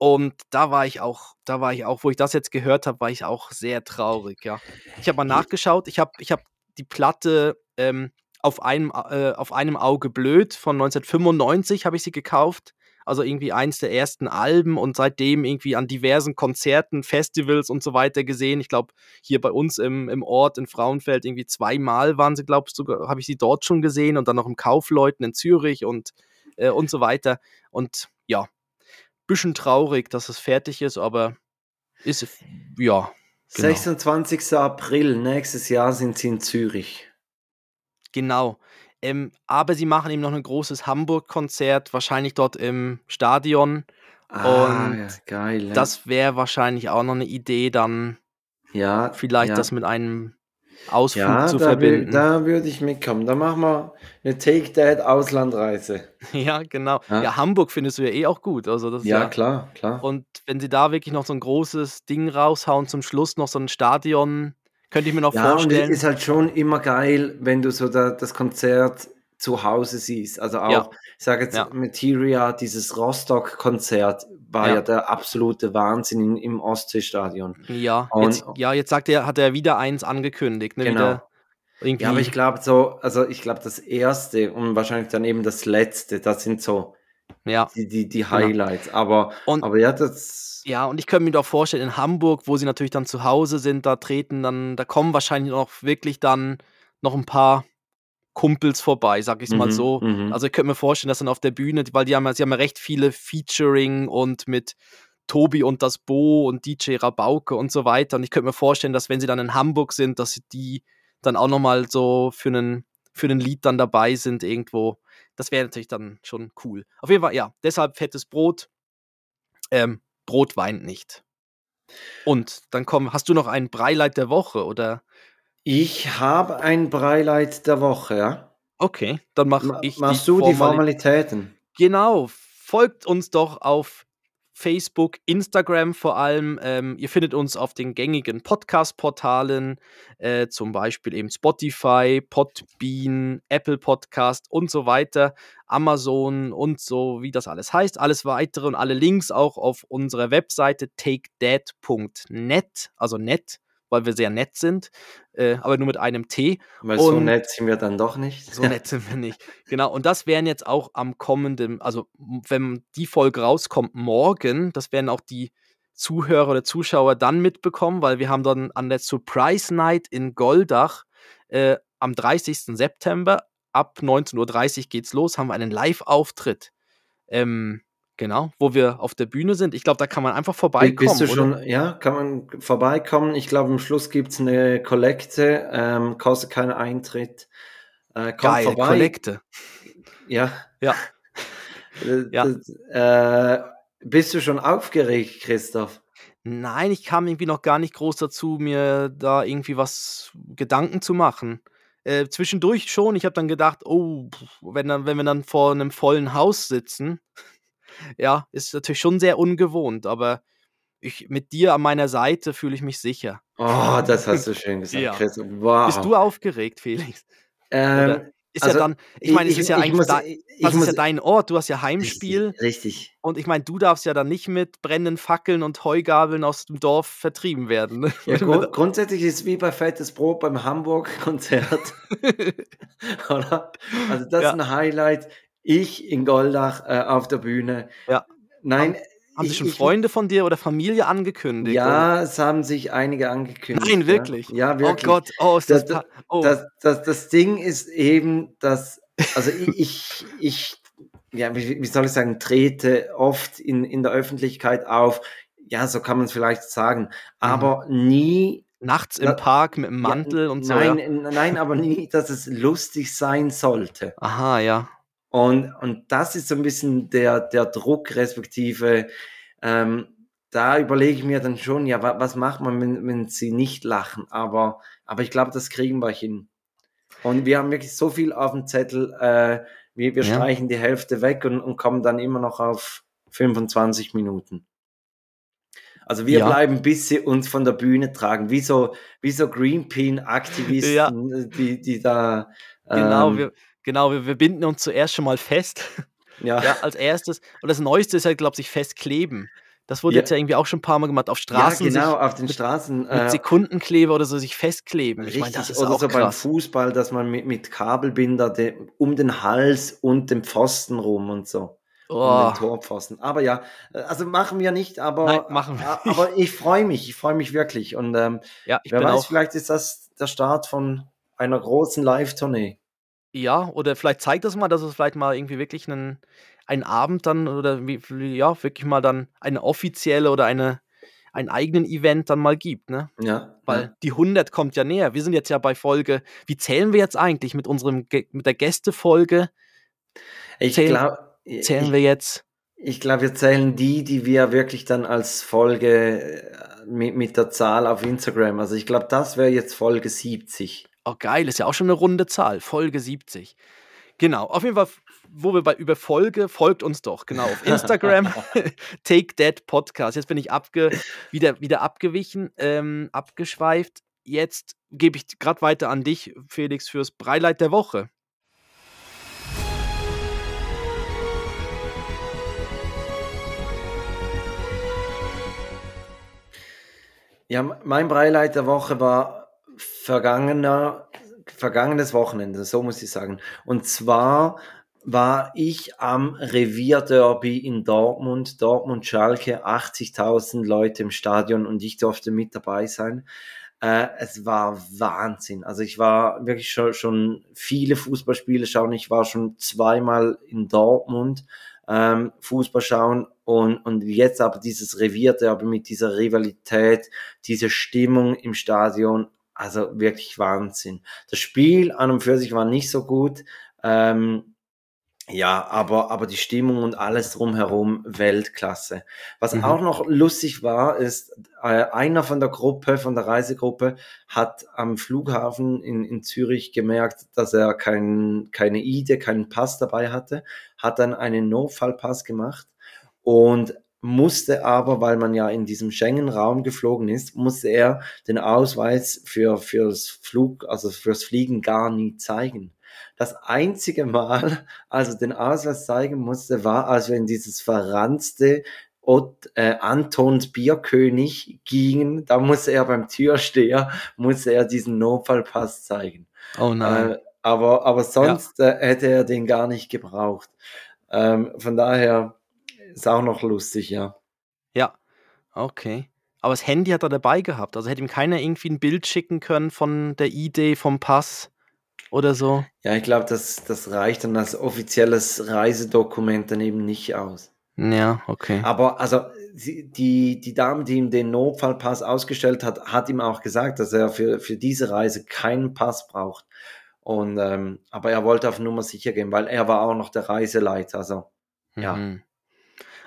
[SPEAKER 2] Und da war ich auch, da war ich auch, wo ich das jetzt gehört habe, war ich auch sehr traurig, ja. Ich habe mal nachgeschaut, ich habe ich hab die Platte ähm, auf, einem, äh, auf einem Auge blöd von 1995 habe ich sie gekauft. Also irgendwie eins der ersten Alben und seitdem irgendwie an diversen Konzerten, Festivals und so weiter gesehen. Ich glaube, hier bei uns im, im Ort in Frauenfeld irgendwie zweimal waren sie, glaube ich, sogar, habe ich sie dort schon gesehen und dann noch im Kaufleuten in Zürich und, äh, und so weiter. Und ja, bisschen traurig, dass es fertig ist, aber ist, ja.
[SPEAKER 1] Genau. 26. April, nächstes Jahr sind sie in Zürich.
[SPEAKER 2] Genau. Ähm, aber sie machen eben noch ein großes Hamburg-Konzert, wahrscheinlich dort im Stadion.
[SPEAKER 1] Ah, und ja, geil.
[SPEAKER 2] Ja. Das wäre wahrscheinlich auch noch eine Idee, dann
[SPEAKER 1] ja,
[SPEAKER 2] vielleicht
[SPEAKER 1] ja.
[SPEAKER 2] das mit einem Ausflug
[SPEAKER 1] ja,
[SPEAKER 2] zu
[SPEAKER 1] da
[SPEAKER 2] verbinden.
[SPEAKER 1] Will, da würde ich mitkommen. Da machen wir eine Take Dad Auslandreise. (laughs)
[SPEAKER 2] Ja, genau. Ja. ja. Hamburg findest du ja eh auch gut. Also das
[SPEAKER 1] ja,
[SPEAKER 2] ja,
[SPEAKER 1] klar, klar.
[SPEAKER 2] Und wenn sie da wirklich noch so ein großes Ding raushauen, zum Schluss noch so ein Stadion, könnte ich mir noch
[SPEAKER 1] ja,
[SPEAKER 2] vorstellen.
[SPEAKER 1] Und es ist halt schon immer geil, wenn du so da, das Konzert zu Hause siehst. Also auch, ja. ich sage jetzt, ja. Materia, dieses Rostock-Konzert war ja. ja. der absolute Wahnsinn in, im Ostseestadion.
[SPEAKER 2] Ja, jetzt, ja, jetzt sagt er, hat er wieder eins angekündigt. Ne?
[SPEAKER 1] Genau. ja, aber ich glaube so, also ich glaube das erste und wahrscheinlich dann eben das letzte, das sind so
[SPEAKER 2] ja.
[SPEAKER 1] die, die, die genau. Highlights. Genau. Aber,
[SPEAKER 2] und,
[SPEAKER 1] aber ja, das.
[SPEAKER 2] Ja, und ich könnte mir doch vorstellen, in Hamburg, wo sie natürlich dann zu Hause sind, da treten dann, da kommen wahrscheinlich noch wirklich dann noch ein paar Kumpels vorbei, sag ich mhm, mal so. Mhm. Also ich könnte mir vorstellen, dass dann auf der Bühne, weil die haben, sie haben ja recht viele Featuring und mit Tobi und das Bo und DJ Rabauke und so weiter. Und ich könnte mir vorstellen, dass wenn sie dann in Hamburg sind, dass die dann auch nochmal so für einen, für einen Lied dann dabei sind irgendwo. Das wäre natürlich dann schon cool. Auf jeden Fall, ja, deshalb fettes Brot. Ähm, Brot weint nicht. Und dann komm, hast du noch ein Breileit der Woche oder?
[SPEAKER 1] Ich habe ein Breileit der Woche, ja.
[SPEAKER 2] Okay, dann mache ich
[SPEAKER 1] Machst die du die Formalitäten?
[SPEAKER 2] Genau, folgt uns doch auf Facebook, Instagram vor allem. Ähm, ihr findet uns auf den gängigen Podcast-Portalen, äh, zum Beispiel eben Spotify, Podbean, Apple Podcast und so weiter, Amazon und so, wie das alles heißt. Alles weitere und alle Links auch auf unserer Webseite takedad.net, also net weil wir sehr nett sind, äh, aber nur mit einem T.
[SPEAKER 1] Weil so nett sind wir dann doch nicht.
[SPEAKER 2] So nett sind wir nicht. Genau, und das wären jetzt auch am kommenden, also wenn die Folge rauskommt morgen, das werden auch die Zuhörer oder Zuschauer dann mitbekommen, weil wir haben dann an der Surprise Night in Goldach äh, am 30. September ab 19.30 Uhr geht's los, haben wir einen Live-Auftritt. Ähm, Genau, wo wir auf der Bühne sind. Ich glaube, da kann man einfach vorbeikommen.
[SPEAKER 1] Bist du schon, oder? ja, kann man vorbeikommen. Ich glaube, am Schluss gibt es eine Kollekte, ähm, kostet keinen Eintritt.
[SPEAKER 2] Äh, Geil, vorbei. Kollekte.
[SPEAKER 1] Ja.
[SPEAKER 2] Ja. (laughs)
[SPEAKER 1] ja. äh, bist du schon aufgeregt, Christoph?
[SPEAKER 2] Nein, ich kam irgendwie noch gar nicht groß dazu, mir da irgendwie was Gedanken zu machen. Äh, zwischendurch schon. Ich habe dann gedacht, oh, wenn, dann, wenn wir dann vor einem vollen Haus sitzen, ja, ist natürlich schon sehr ungewohnt, aber ich, mit dir an meiner Seite fühle ich mich sicher.
[SPEAKER 1] Oh, das hast du schön (laughs) gesagt, ja. Chris. Wow.
[SPEAKER 2] Bist du aufgeregt, Felix?
[SPEAKER 1] Ähm,
[SPEAKER 2] ist also, ja dann, ich meine, es ist ja eigentlich muss, da, das ist ja dein Ort, du hast ja Heimspiel.
[SPEAKER 1] Richtig. richtig.
[SPEAKER 2] Und ich meine, du darfst ja dann nicht mit brennenden Fackeln und Heugabeln aus dem Dorf vertrieben werden. Ne?
[SPEAKER 1] Ja, (laughs) grund grundsätzlich ist es wie bei Fettes Brot beim Hamburg-Konzert. (laughs) Also das ja. ist ein Highlight ich in Goldach äh, auf der Bühne.
[SPEAKER 2] Ja.
[SPEAKER 1] Nein.
[SPEAKER 2] Haben, sich schon ich, Freunde von dir oder Familie angekündigt?
[SPEAKER 1] Ja, oder? es haben sich einige angekündigt.
[SPEAKER 2] Nein, wirklich?
[SPEAKER 1] Ja, ja wirklich.
[SPEAKER 2] Oh Gott, oh, ist das, das,
[SPEAKER 1] oh. das, das, das Ding ist eben, dass, also ich, (laughs) ich, ich ja, wie, wie, soll ich sagen, trete oft in, in der Öffentlichkeit auf. Ja, so kann man es vielleicht sagen. Aber mhm. nie
[SPEAKER 2] nachts im Park mit dem Mantel
[SPEAKER 1] ja,
[SPEAKER 2] und so.
[SPEAKER 1] Nein,
[SPEAKER 2] ja.
[SPEAKER 1] nein, aber nie, dass es lustig sein sollte.
[SPEAKER 2] Aha, ja.
[SPEAKER 1] Und, und das ist so ein bisschen der, der Druck, respektive, ähm, da überlege ich mir dann schon, ja, wa, was macht man, wenn, wenn sie nicht lachen? Aber, aber ich glaube, das kriegen wir hin. Und wir haben wirklich so viel auf dem Zettel, äh, wir, wir ja. streichen die Hälfte weg und, und kommen dann immer noch auf 25 Minuten. Also wir ja. bleiben, bis sie uns von der Bühne tragen, wie so, wie so Greenpeace-Aktivisten, ja. die, die da.
[SPEAKER 2] Genau, ähm, wir, Genau, wir, wir binden uns zuerst schon mal fest. Ja. ja als erstes. Und das Neueste ist halt, glaube ich, festkleben. Das wurde ja. jetzt ja irgendwie auch schon ein paar Mal gemacht auf Straßen.
[SPEAKER 1] Ja, genau, auf den Straßen.
[SPEAKER 2] Mit, äh, Sekundenkleber oder so sich festkleben.
[SPEAKER 1] Richtig, ich meine, das ist oder auch so krass. beim Fußball, dass man mit, mit Kabelbinder de, um den Hals und den Pfosten rum und so. Oh. Um den Torpfosten. Aber ja, äh, also machen wir nicht, aber,
[SPEAKER 2] Nein, machen wir
[SPEAKER 1] nicht. aber ich freue mich, ich freue mich wirklich. Und ähm,
[SPEAKER 2] ja, ich
[SPEAKER 1] wer
[SPEAKER 2] weiß,
[SPEAKER 1] auch, vielleicht ist das der Start von einer großen Live-Tournee.
[SPEAKER 2] Ja, oder vielleicht zeigt das mal, dass es vielleicht mal irgendwie wirklich einen, einen Abend dann oder wie, ja, wirklich mal dann eine offizielle oder eine, einen eigenen Event dann mal gibt, ne?
[SPEAKER 1] Ja.
[SPEAKER 2] Weil
[SPEAKER 1] ja.
[SPEAKER 2] die 100 kommt ja näher. Wir sind jetzt ja bei Folge, wie zählen wir jetzt eigentlich mit unserem, mit der Gästefolge?
[SPEAKER 1] Ich glaube.
[SPEAKER 2] Zählen wir jetzt?
[SPEAKER 1] Ich glaube, wir zählen die, die wir wirklich dann als Folge äh, mit, mit der Zahl auf Instagram. Also ich glaube, das wäre jetzt Folge 70.
[SPEAKER 2] Oh, geil, ist ja auch schon eine runde Zahl. Folge 70. Genau, auf jeden Fall, wo wir bei über Folge, folgt uns doch, genau, auf Instagram, (laughs) (laughs) Take That Podcast. Jetzt bin ich abge, wieder, wieder abgewichen, ähm, abgeschweift. Jetzt gebe ich gerade weiter an dich, Felix, fürs Breileit der Woche.
[SPEAKER 1] Ja, mein Breileit der Woche war vergangener, vergangenes Wochenende, so muss ich sagen. Und zwar war ich am Revierderby in Dortmund, Dortmund-Schalke, 80.000 Leute im Stadion und ich durfte mit dabei sein. Äh, es war Wahnsinn. Also ich war wirklich schon, schon viele Fußballspiele schauen. Ich war schon zweimal in Dortmund ähm, Fußball schauen und, und jetzt aber dieses Revierderby mit dieser Rivalität, diese Stimmung im Stadion, also wirklich Wahnsinn. Das Spiel an und für sich war nicht so gut. Ähm, ja, aber, aber die Stimmung und alles drumherum Weltklasse. Was mhm. auch noch lustig war, ist, äh, einer von der Gruppe, von der Reisegruppe, hat am Flughafen in, in Zürich gemerkt, dass er kein, keine ID, keinen Pass dabei hatte, hat dann einen Notfallpass gemacht und musste aber, weil man ja in diesem Schengen-Raum geflogen ist, musste er den Ausweis für, fürs Flug, also fürs Fliegen gar nie zeigen. Das einzige Mal, als er den Ausweis zeigen musste, war, als wir in dieses verranzte Ott, äh, Antons Bierkönig gingen. Da musste er beim Türsteher, musste er diesen Notfallpass zeigen.
[SPEAKER 2] Oh nein.
[SPEAKER 1] Äh, aber, aber sonst äh, hätte er den gar nicht gebraucht. Ähm, von daher ist auch noch lustig, ja.
[SPEAKER 2] Ja, okay. Aber das Handy hat er dabei gehabt. Also hätte ihm keiner irgendwie ein Bild schicken können von der Idee, vom Pass oder so.
[SPEAKER 1] Ja, ich glaube, das, das reicht dann als offizielles Reisedokument dann eben nicht aus.
[SPEAKER 2] Ja, okay.
[SPEAKER 1] Aber also die, die Dame, die ihm den Notfallpass ausgestellt hat, hat ihm auch gesagt, dass er für, für diese Reise keinen Pass braucht. Und ähm, aber er wollte auf Nummer sicher gehen, weil er war auch noch der Reiseleiter. Also ja.
[SPEAKER 2] Mhm. Ah,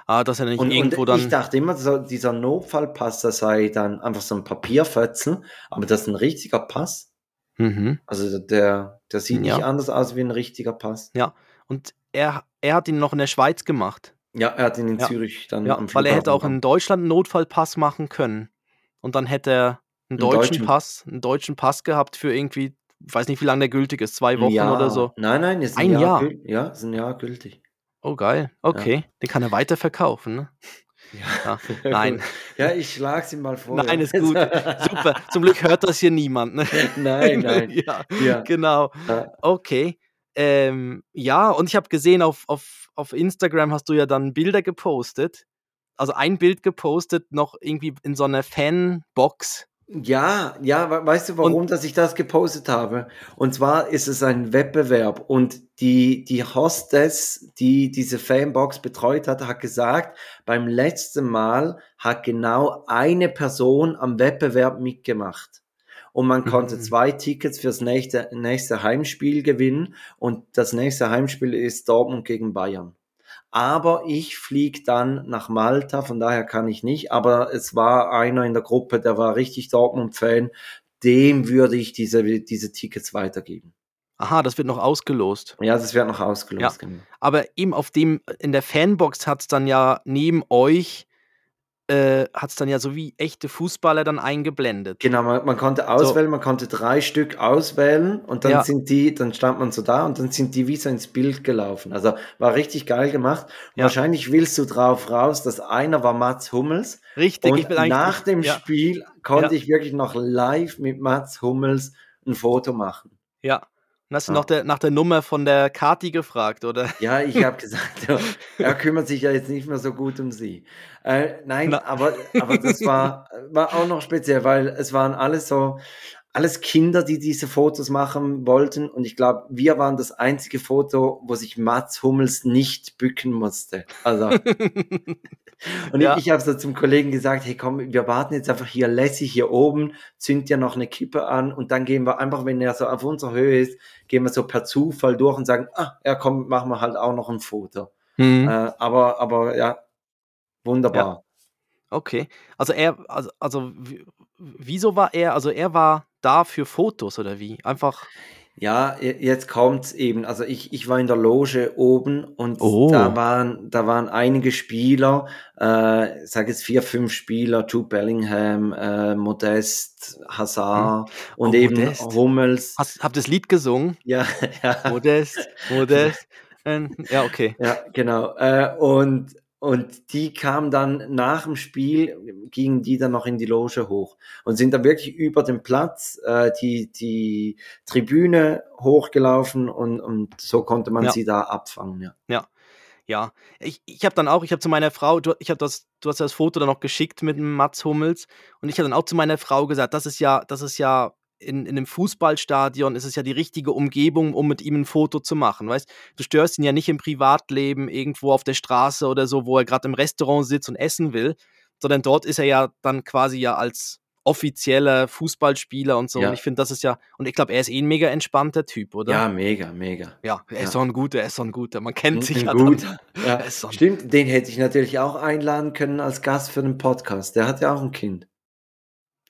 [SPEAKER 2] dass er nicht
[SPEAKER 1] Und,
[SPEAKER 2] irgendwo
[SPEAKER 1] und
[SPEAKER 2] dann.
[SPEAKER 1] ich dachte immer, so, dieser Notfallpass, das sei dann einfach so ein Papierfötzel, aber das ist ein richtiger Pass.
[SPEAKER 2] Mhm.
[SPEAKER 1] Also der, der sieht
[SPEAKER 2] Ja.
[SPEAKER 1] nicht anders aus wie ein richtiger Pass.
[SPEAKER 2] Und er, er hat ihn noch in der Schweiz gemacht.
[SPEAKER 1] Ja, er hat ihn in
[SPEAKER 2] Ja.
[SPEAKER 1] Zürich dann
[SPEAKER 2] Ja, weil er hätte auch in Deutschland einen Notfallpass machen können. Und dann hätte er einen deutschen,
[SPEAKER 1] deutschen-
[SPEAKER 2] Pass, einen deutschen Pass gehabt für irgendwie, ich weiß nicht, wie lange der gültig ist, zwei Wochen
[SPEAKER 1] Jahr.
[SPEAKER 2] oder so.
[SPEAKER 1] Nein, nein, ist
[SPEAKER 2] Ein
[SPEAKER 1] ein, Jahr.
[SPEAKER 2] Jahr?
[SPEAKER 1] Ja, ist ein Jahr gültig.
[SPEAKER 2] Oh, geil. Okay. Den kann er weiterverkaufen, ne? Ja. (laughs) Nein.
[SPEAKER 1] Ja, ich schlag's ihm mal vor.
[SPEAKER 2] Nein, ist gut. (laughs) Super. Zum Glück hört das hier niemand, ne?
[SPEAKER 1] Nein, nein. (laughs)
[SPEAKER 2] ja,
[SPEAKER 1] Ja.
[SPEAKER 2] genau.
[SPEAKER 1] Ja.
[SPEAKER 2] Okay. Ähm, ja, und ich habe gesehen, auf, auf, auf Instagram hast du ja dann Bilder gepostet. Also ein Bild gepostet, noch irgendwie in so einer Fanbox.
[SPEAKER 1] Ja, ja, we- weißt du, warum, dass ich das gepostet habe? Und zwar ist es ein Wettbewerb und die, die Hostess, die diese Fanbox betreut hat, hat gesagt, beim letzten Mal hat genau eine Person am Wettbewerb mitgemacht. Und man konnte
[SPEAKER 2] Mhm.
[SPEAKER 1] zwei Tickets fürs nächste, nächste Heimspiel gewinnen und das nächste Heimspiel ist Dortmund gegen Bayern. Aber ich fliege dann nach Malta, von daher kann ich nicht. Aber es war einer in der Gruppe, der war richtig Dortmund-Fan. Dem würde ich diese, diese Tickets weitergeben.
[SPEAKER 2] Aha, das wird noch ausgelost.
[SPEAKER 1] Ja, das wird noch ausgelost. genau.
[SPEAKER 2] Aber eben auf dem, in der Fanbox hat es dann ja neben euch, äh, hat es dann ja so wie echte Fußballer dann eingeblendet.
[SPEAKER 1] Genau, man, man konnte auswählen, man konnte drei Stück auswählen und dann
[SPEAKER 2] Ja.
[SPEAKER 1] sind die, dann stand man so da und dann sind die wie so ins Bild gelaufen. Also war richtig geil gemacht.
[SPEAKER 2] Ja.
[SPEAKER 1] Wahrscheinlich willst du drauf raus, dass einer war Mats Hummels
[SPEAKER 2] Richtig,
[SPEAKER 1] und
[SPEAKER 2] ich will eigentlich.
[SPEAKER 1] nach dem
[SPEAKER 2] ja,
[SPEAKER 1] Spiel konnte ich wirklich noch live mit Mats Hummels ein Foto machen.
[SPEAKER 2] ja. Und hast du
[SPEAKER 1] Ja.
[SPEAKER 2] noch der, nach der Nummer von der Kati gefragt, oder?
[SPEAKER 1] Ja, ich habe (laughs) gesagt, er kümmert sich ja jetzt nicht mehr so gut um sie. Äh, nein,
[SPEAKER 2] Na.
[SPEAKER 1] aber, aber das war, (laughs) war auch noch speziell, weil es waren alles so, alles Kinder, die diese Fotos machen wollten. Und ich glaube, wir waren das einzige Foto, wo sich Mats Hummels nicht bücken musste. Also, (laughs) und
[SPEAKER 2] Ja.
[SPEAKER 1] ich, ich habe so zum Kollegen gesagt, hey komm, wir warten jetzt einfach hier lässig hier oben, zünd dir noch eine Kippe an und dann gehen wir einfach, wenn er so auf unserer Höhe ist, gehen wir so per Zufall durch und sagen, ah, ja komm, machen wir halt auch noch ein Foto.
[SPEAKER 2] Hm.
[SPEAKER 1] Äh, aber, aber ja, wunderbar.
[SPEAKER 2] Okay. Also er, also, also wieso war er, also er war da für Fotos oder wie? Einfach.
[SPEAKER 1] Ja, je- jetzt kommt's eben. Also ich, ich war in der Loge oben und
[SPEAKER 2] Oh.
[SPEAKER 1] da waren, da waren einige Spieler, äh, sage jetzt vier, fünf Spieler, Jude Bellingham, äh, Modest, Hazard und
[SPEAKER 2] Oh,
[SPEAKER 1] eben
[SPEAKER 2] Modest.
[SPEAKER 1] Hummels.
[SPEAKER 2] Hast, habt das Lied gesungen? (laughs)
[SPEAKER 1] Ja, ja.
[SPEAKER 2] Modest, Modest. (laughs) Ähm, ja, okay.
[SPEAKER 1] Ja, genau. Äh, und, und die kamen dann nach dem Spiel, gingen die dann noch in die Loge hoch und sind dann wirklich über den Platz, äh, die, die Tribüne hochgelaufen und, und so konnte man
[SPEAKER 2] Ja.
[SPEAKER 1] sie da abfangen. Ja.
[SPEAKER 2] Ja, ich, ich habe dann auch, ich habe zu meiner Frau, du, ich habe das, du hast das Foto dann noch geschickt mit dem Mats Hummels und ich habe dann auch zu meiner Frau gesagt, das ist ja, das ist ja in, in einem Fußballstadion ist es ja die richtige Umgebung, um mit ihm ein Foto zu machen, weißt? Du störst ihn ja nicht im Privatleben irgendwo auf der Straße oder so, wo er gerade im Restaurant sitzt und essen will, sondern dort ist er ja dann quasi ja als offizieller Fußballspieler und so.
[SPEAKER 1] Ja.
[SPEAKER 2] Und ich finde, das ist ja, und ich glaube, er ist eh ein mega entspannter Typ, oder?
[SPEAKER 1] ja, mega, mega.
[SPEAKER 2] Ja, er ist
[SPEAKER 1] Ja.
[SPEAKER 2] so ein guter, er ist so ein guter. Man kennt sich
[SPEAKER 1] Ein
[SPEAKER 2] ja
[SPEAKER 1] guter.
[SPEAKER 2] dann.
[SPEAKER 1] Ja.
[SPEAKER 2] Ist so ein
[SPEAKER 1] Stimmt, den hätte ich natürlich auch einladen können als Gast für den Podcast. Der hat ja auch ein Kind.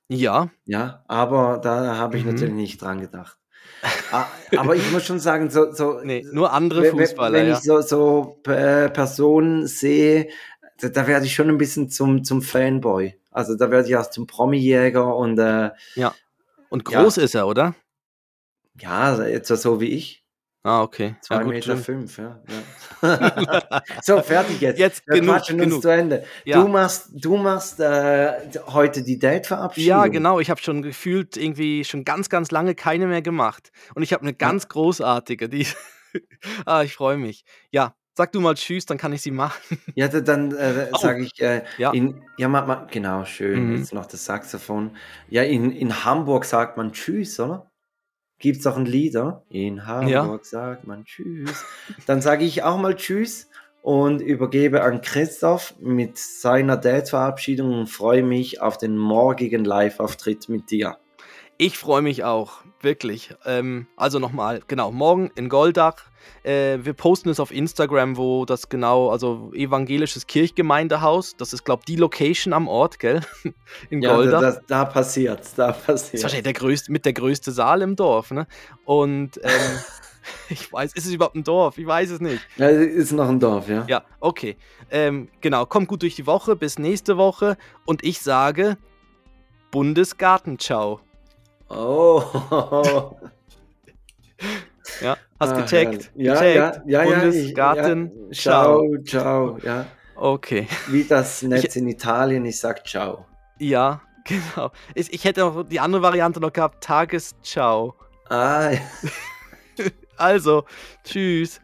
[SPEAKER 2] Ja,
[SPEAKER 1] Ja, aber da habe ich
[SPEAKER 2] Mhm.
[SPEAKER 1] natürlich nicht dran gedacht. (laughs) Aber ich muss schon sagen, so, so
[SPEAKER 2] nee, nur andere Fußballer,
[SPEAKER 1] wenn
[SPEAKER 2] ja.
[SPEAKER 1] ich so, so äh, Personen sehe, da, da werde ich schon ein bisschen zum, zum Fanboy. Also da werde ich erst zum Promi-Jäger und äh,
[SPEAKER 2] Und
[SPEAKER 1] Ja.
[SPEAKER 2] groß ist er, oder?
[SPEAKER 1] ja, etwa so wie ich.
[SPEAKER 2] Ah, okay.
[SPEAKER 1] Zwei
[SPEAKER 2] Ja, gut,
[SPEAKER 1] Meter
[SPEAKER 2] stimmt.
[SPEAKER 1] fünf, ja. ja. (laughs) so, fertig jetzt.
[SPEAKER 2] Jetzt
[SPEAKER 1] Wir
[SPEAKER 2] genug,
[SPEAKER 1] quatschen uns
[SPEAKER 2] genug.
[SPEAKER 1] zu Ende.
[SPEAKER 2] Ja.
[SPEAKER 1] Du machst, du machst äh, heute die Date-Verabschiedung.
[SPEAKER 2] Ja, genau. Ich habe schon gefühlt irgendwie schon ganz, ganz lange keine mehr gemacht. Und ich habe eine ganz großartige, die. (laughs) ah, ich freue mich. Ja, sag du mal Tschüss, dann kann ich sie machen.
[SPEAKER 1] Ja, da- dann äh, (laughs)
[SPEAKER 2] Oh.
[SPEAKER 1] sage ich, äh,
[SPEAKER 2] Ja.
[SPEAKER 1] in, ja, ma, ma, genau, schön,
[SPEAKER 2] Mhm.
[SPEAKER 1] jetzt noch das Saxophon. Ja, in, in Hamburg sagt man Tschüss, oder? Gibt's auch ein Lied, oder? In Hamburg sagt man Tschüss. Dann sage ich auch mal Tschüss und übergebe an Christoph mit seiner Date-Verabschiedung und freue mich auf den morgigen Live-Auftritt mit dir.
[SPEAKER 2] Ich freue mich auch, wirklich. Ähm, also nochmal, genau, morgen in Goldach. Äh, wir posten es auf Instagram, wo das genau, also evangelisches Kirchgemeindehaus, das ist, glaube ich, die Location am Ort, gell? (laughs) In
[SPEAKER 1] Ja, da,
[SPEAKER 2] Goldach.
[SPEAKER 1] da, da passiert's, da
[SPEAKER 2] Das ist wahrscheinlich der größte, mit der größte Saal im Dorf, ne? Und ähm, (laughs) (laughs) ich weiß, ist es überhaupt ein Dorf? Ich weiß es nicht.
[SPEAKER 1] Ja, ist noch ein Dorf, ja?
[SPEAKER 2] Ja, okay. Ähm, genau, kommt gut durch die Woche, bis nächste Woche. Und ich sage Bundesgartenschau.
[SPEAKER 1] Oh. (laughs)
[SPEAKER 2] Ja, hast
[SPEAKER 1] Ah,
[SPEAKER 2] gecheckt?
[SPEAKER 1] Ja,
[SPEAKER 2] gecheckt?
[SPEAKER 1] ja, ja, ja.
[SPEAKER 2] Bundesgarten,
[SPEAKER 1] ich, ja. Ciao, ciao, ja.
[SPEAKER 2] Okay.
[SPEAKER 1] Wie das Netz in Italien, ich sag ciao.
[SPEAKER 2] Ja, (laughs) genau. Ich, ich hätte auch die andere Variante noch gehabt, Tagesschau.
[SPEAKER 1] Ah, (laughs)
[SPEAKER 2] Also, tschüss.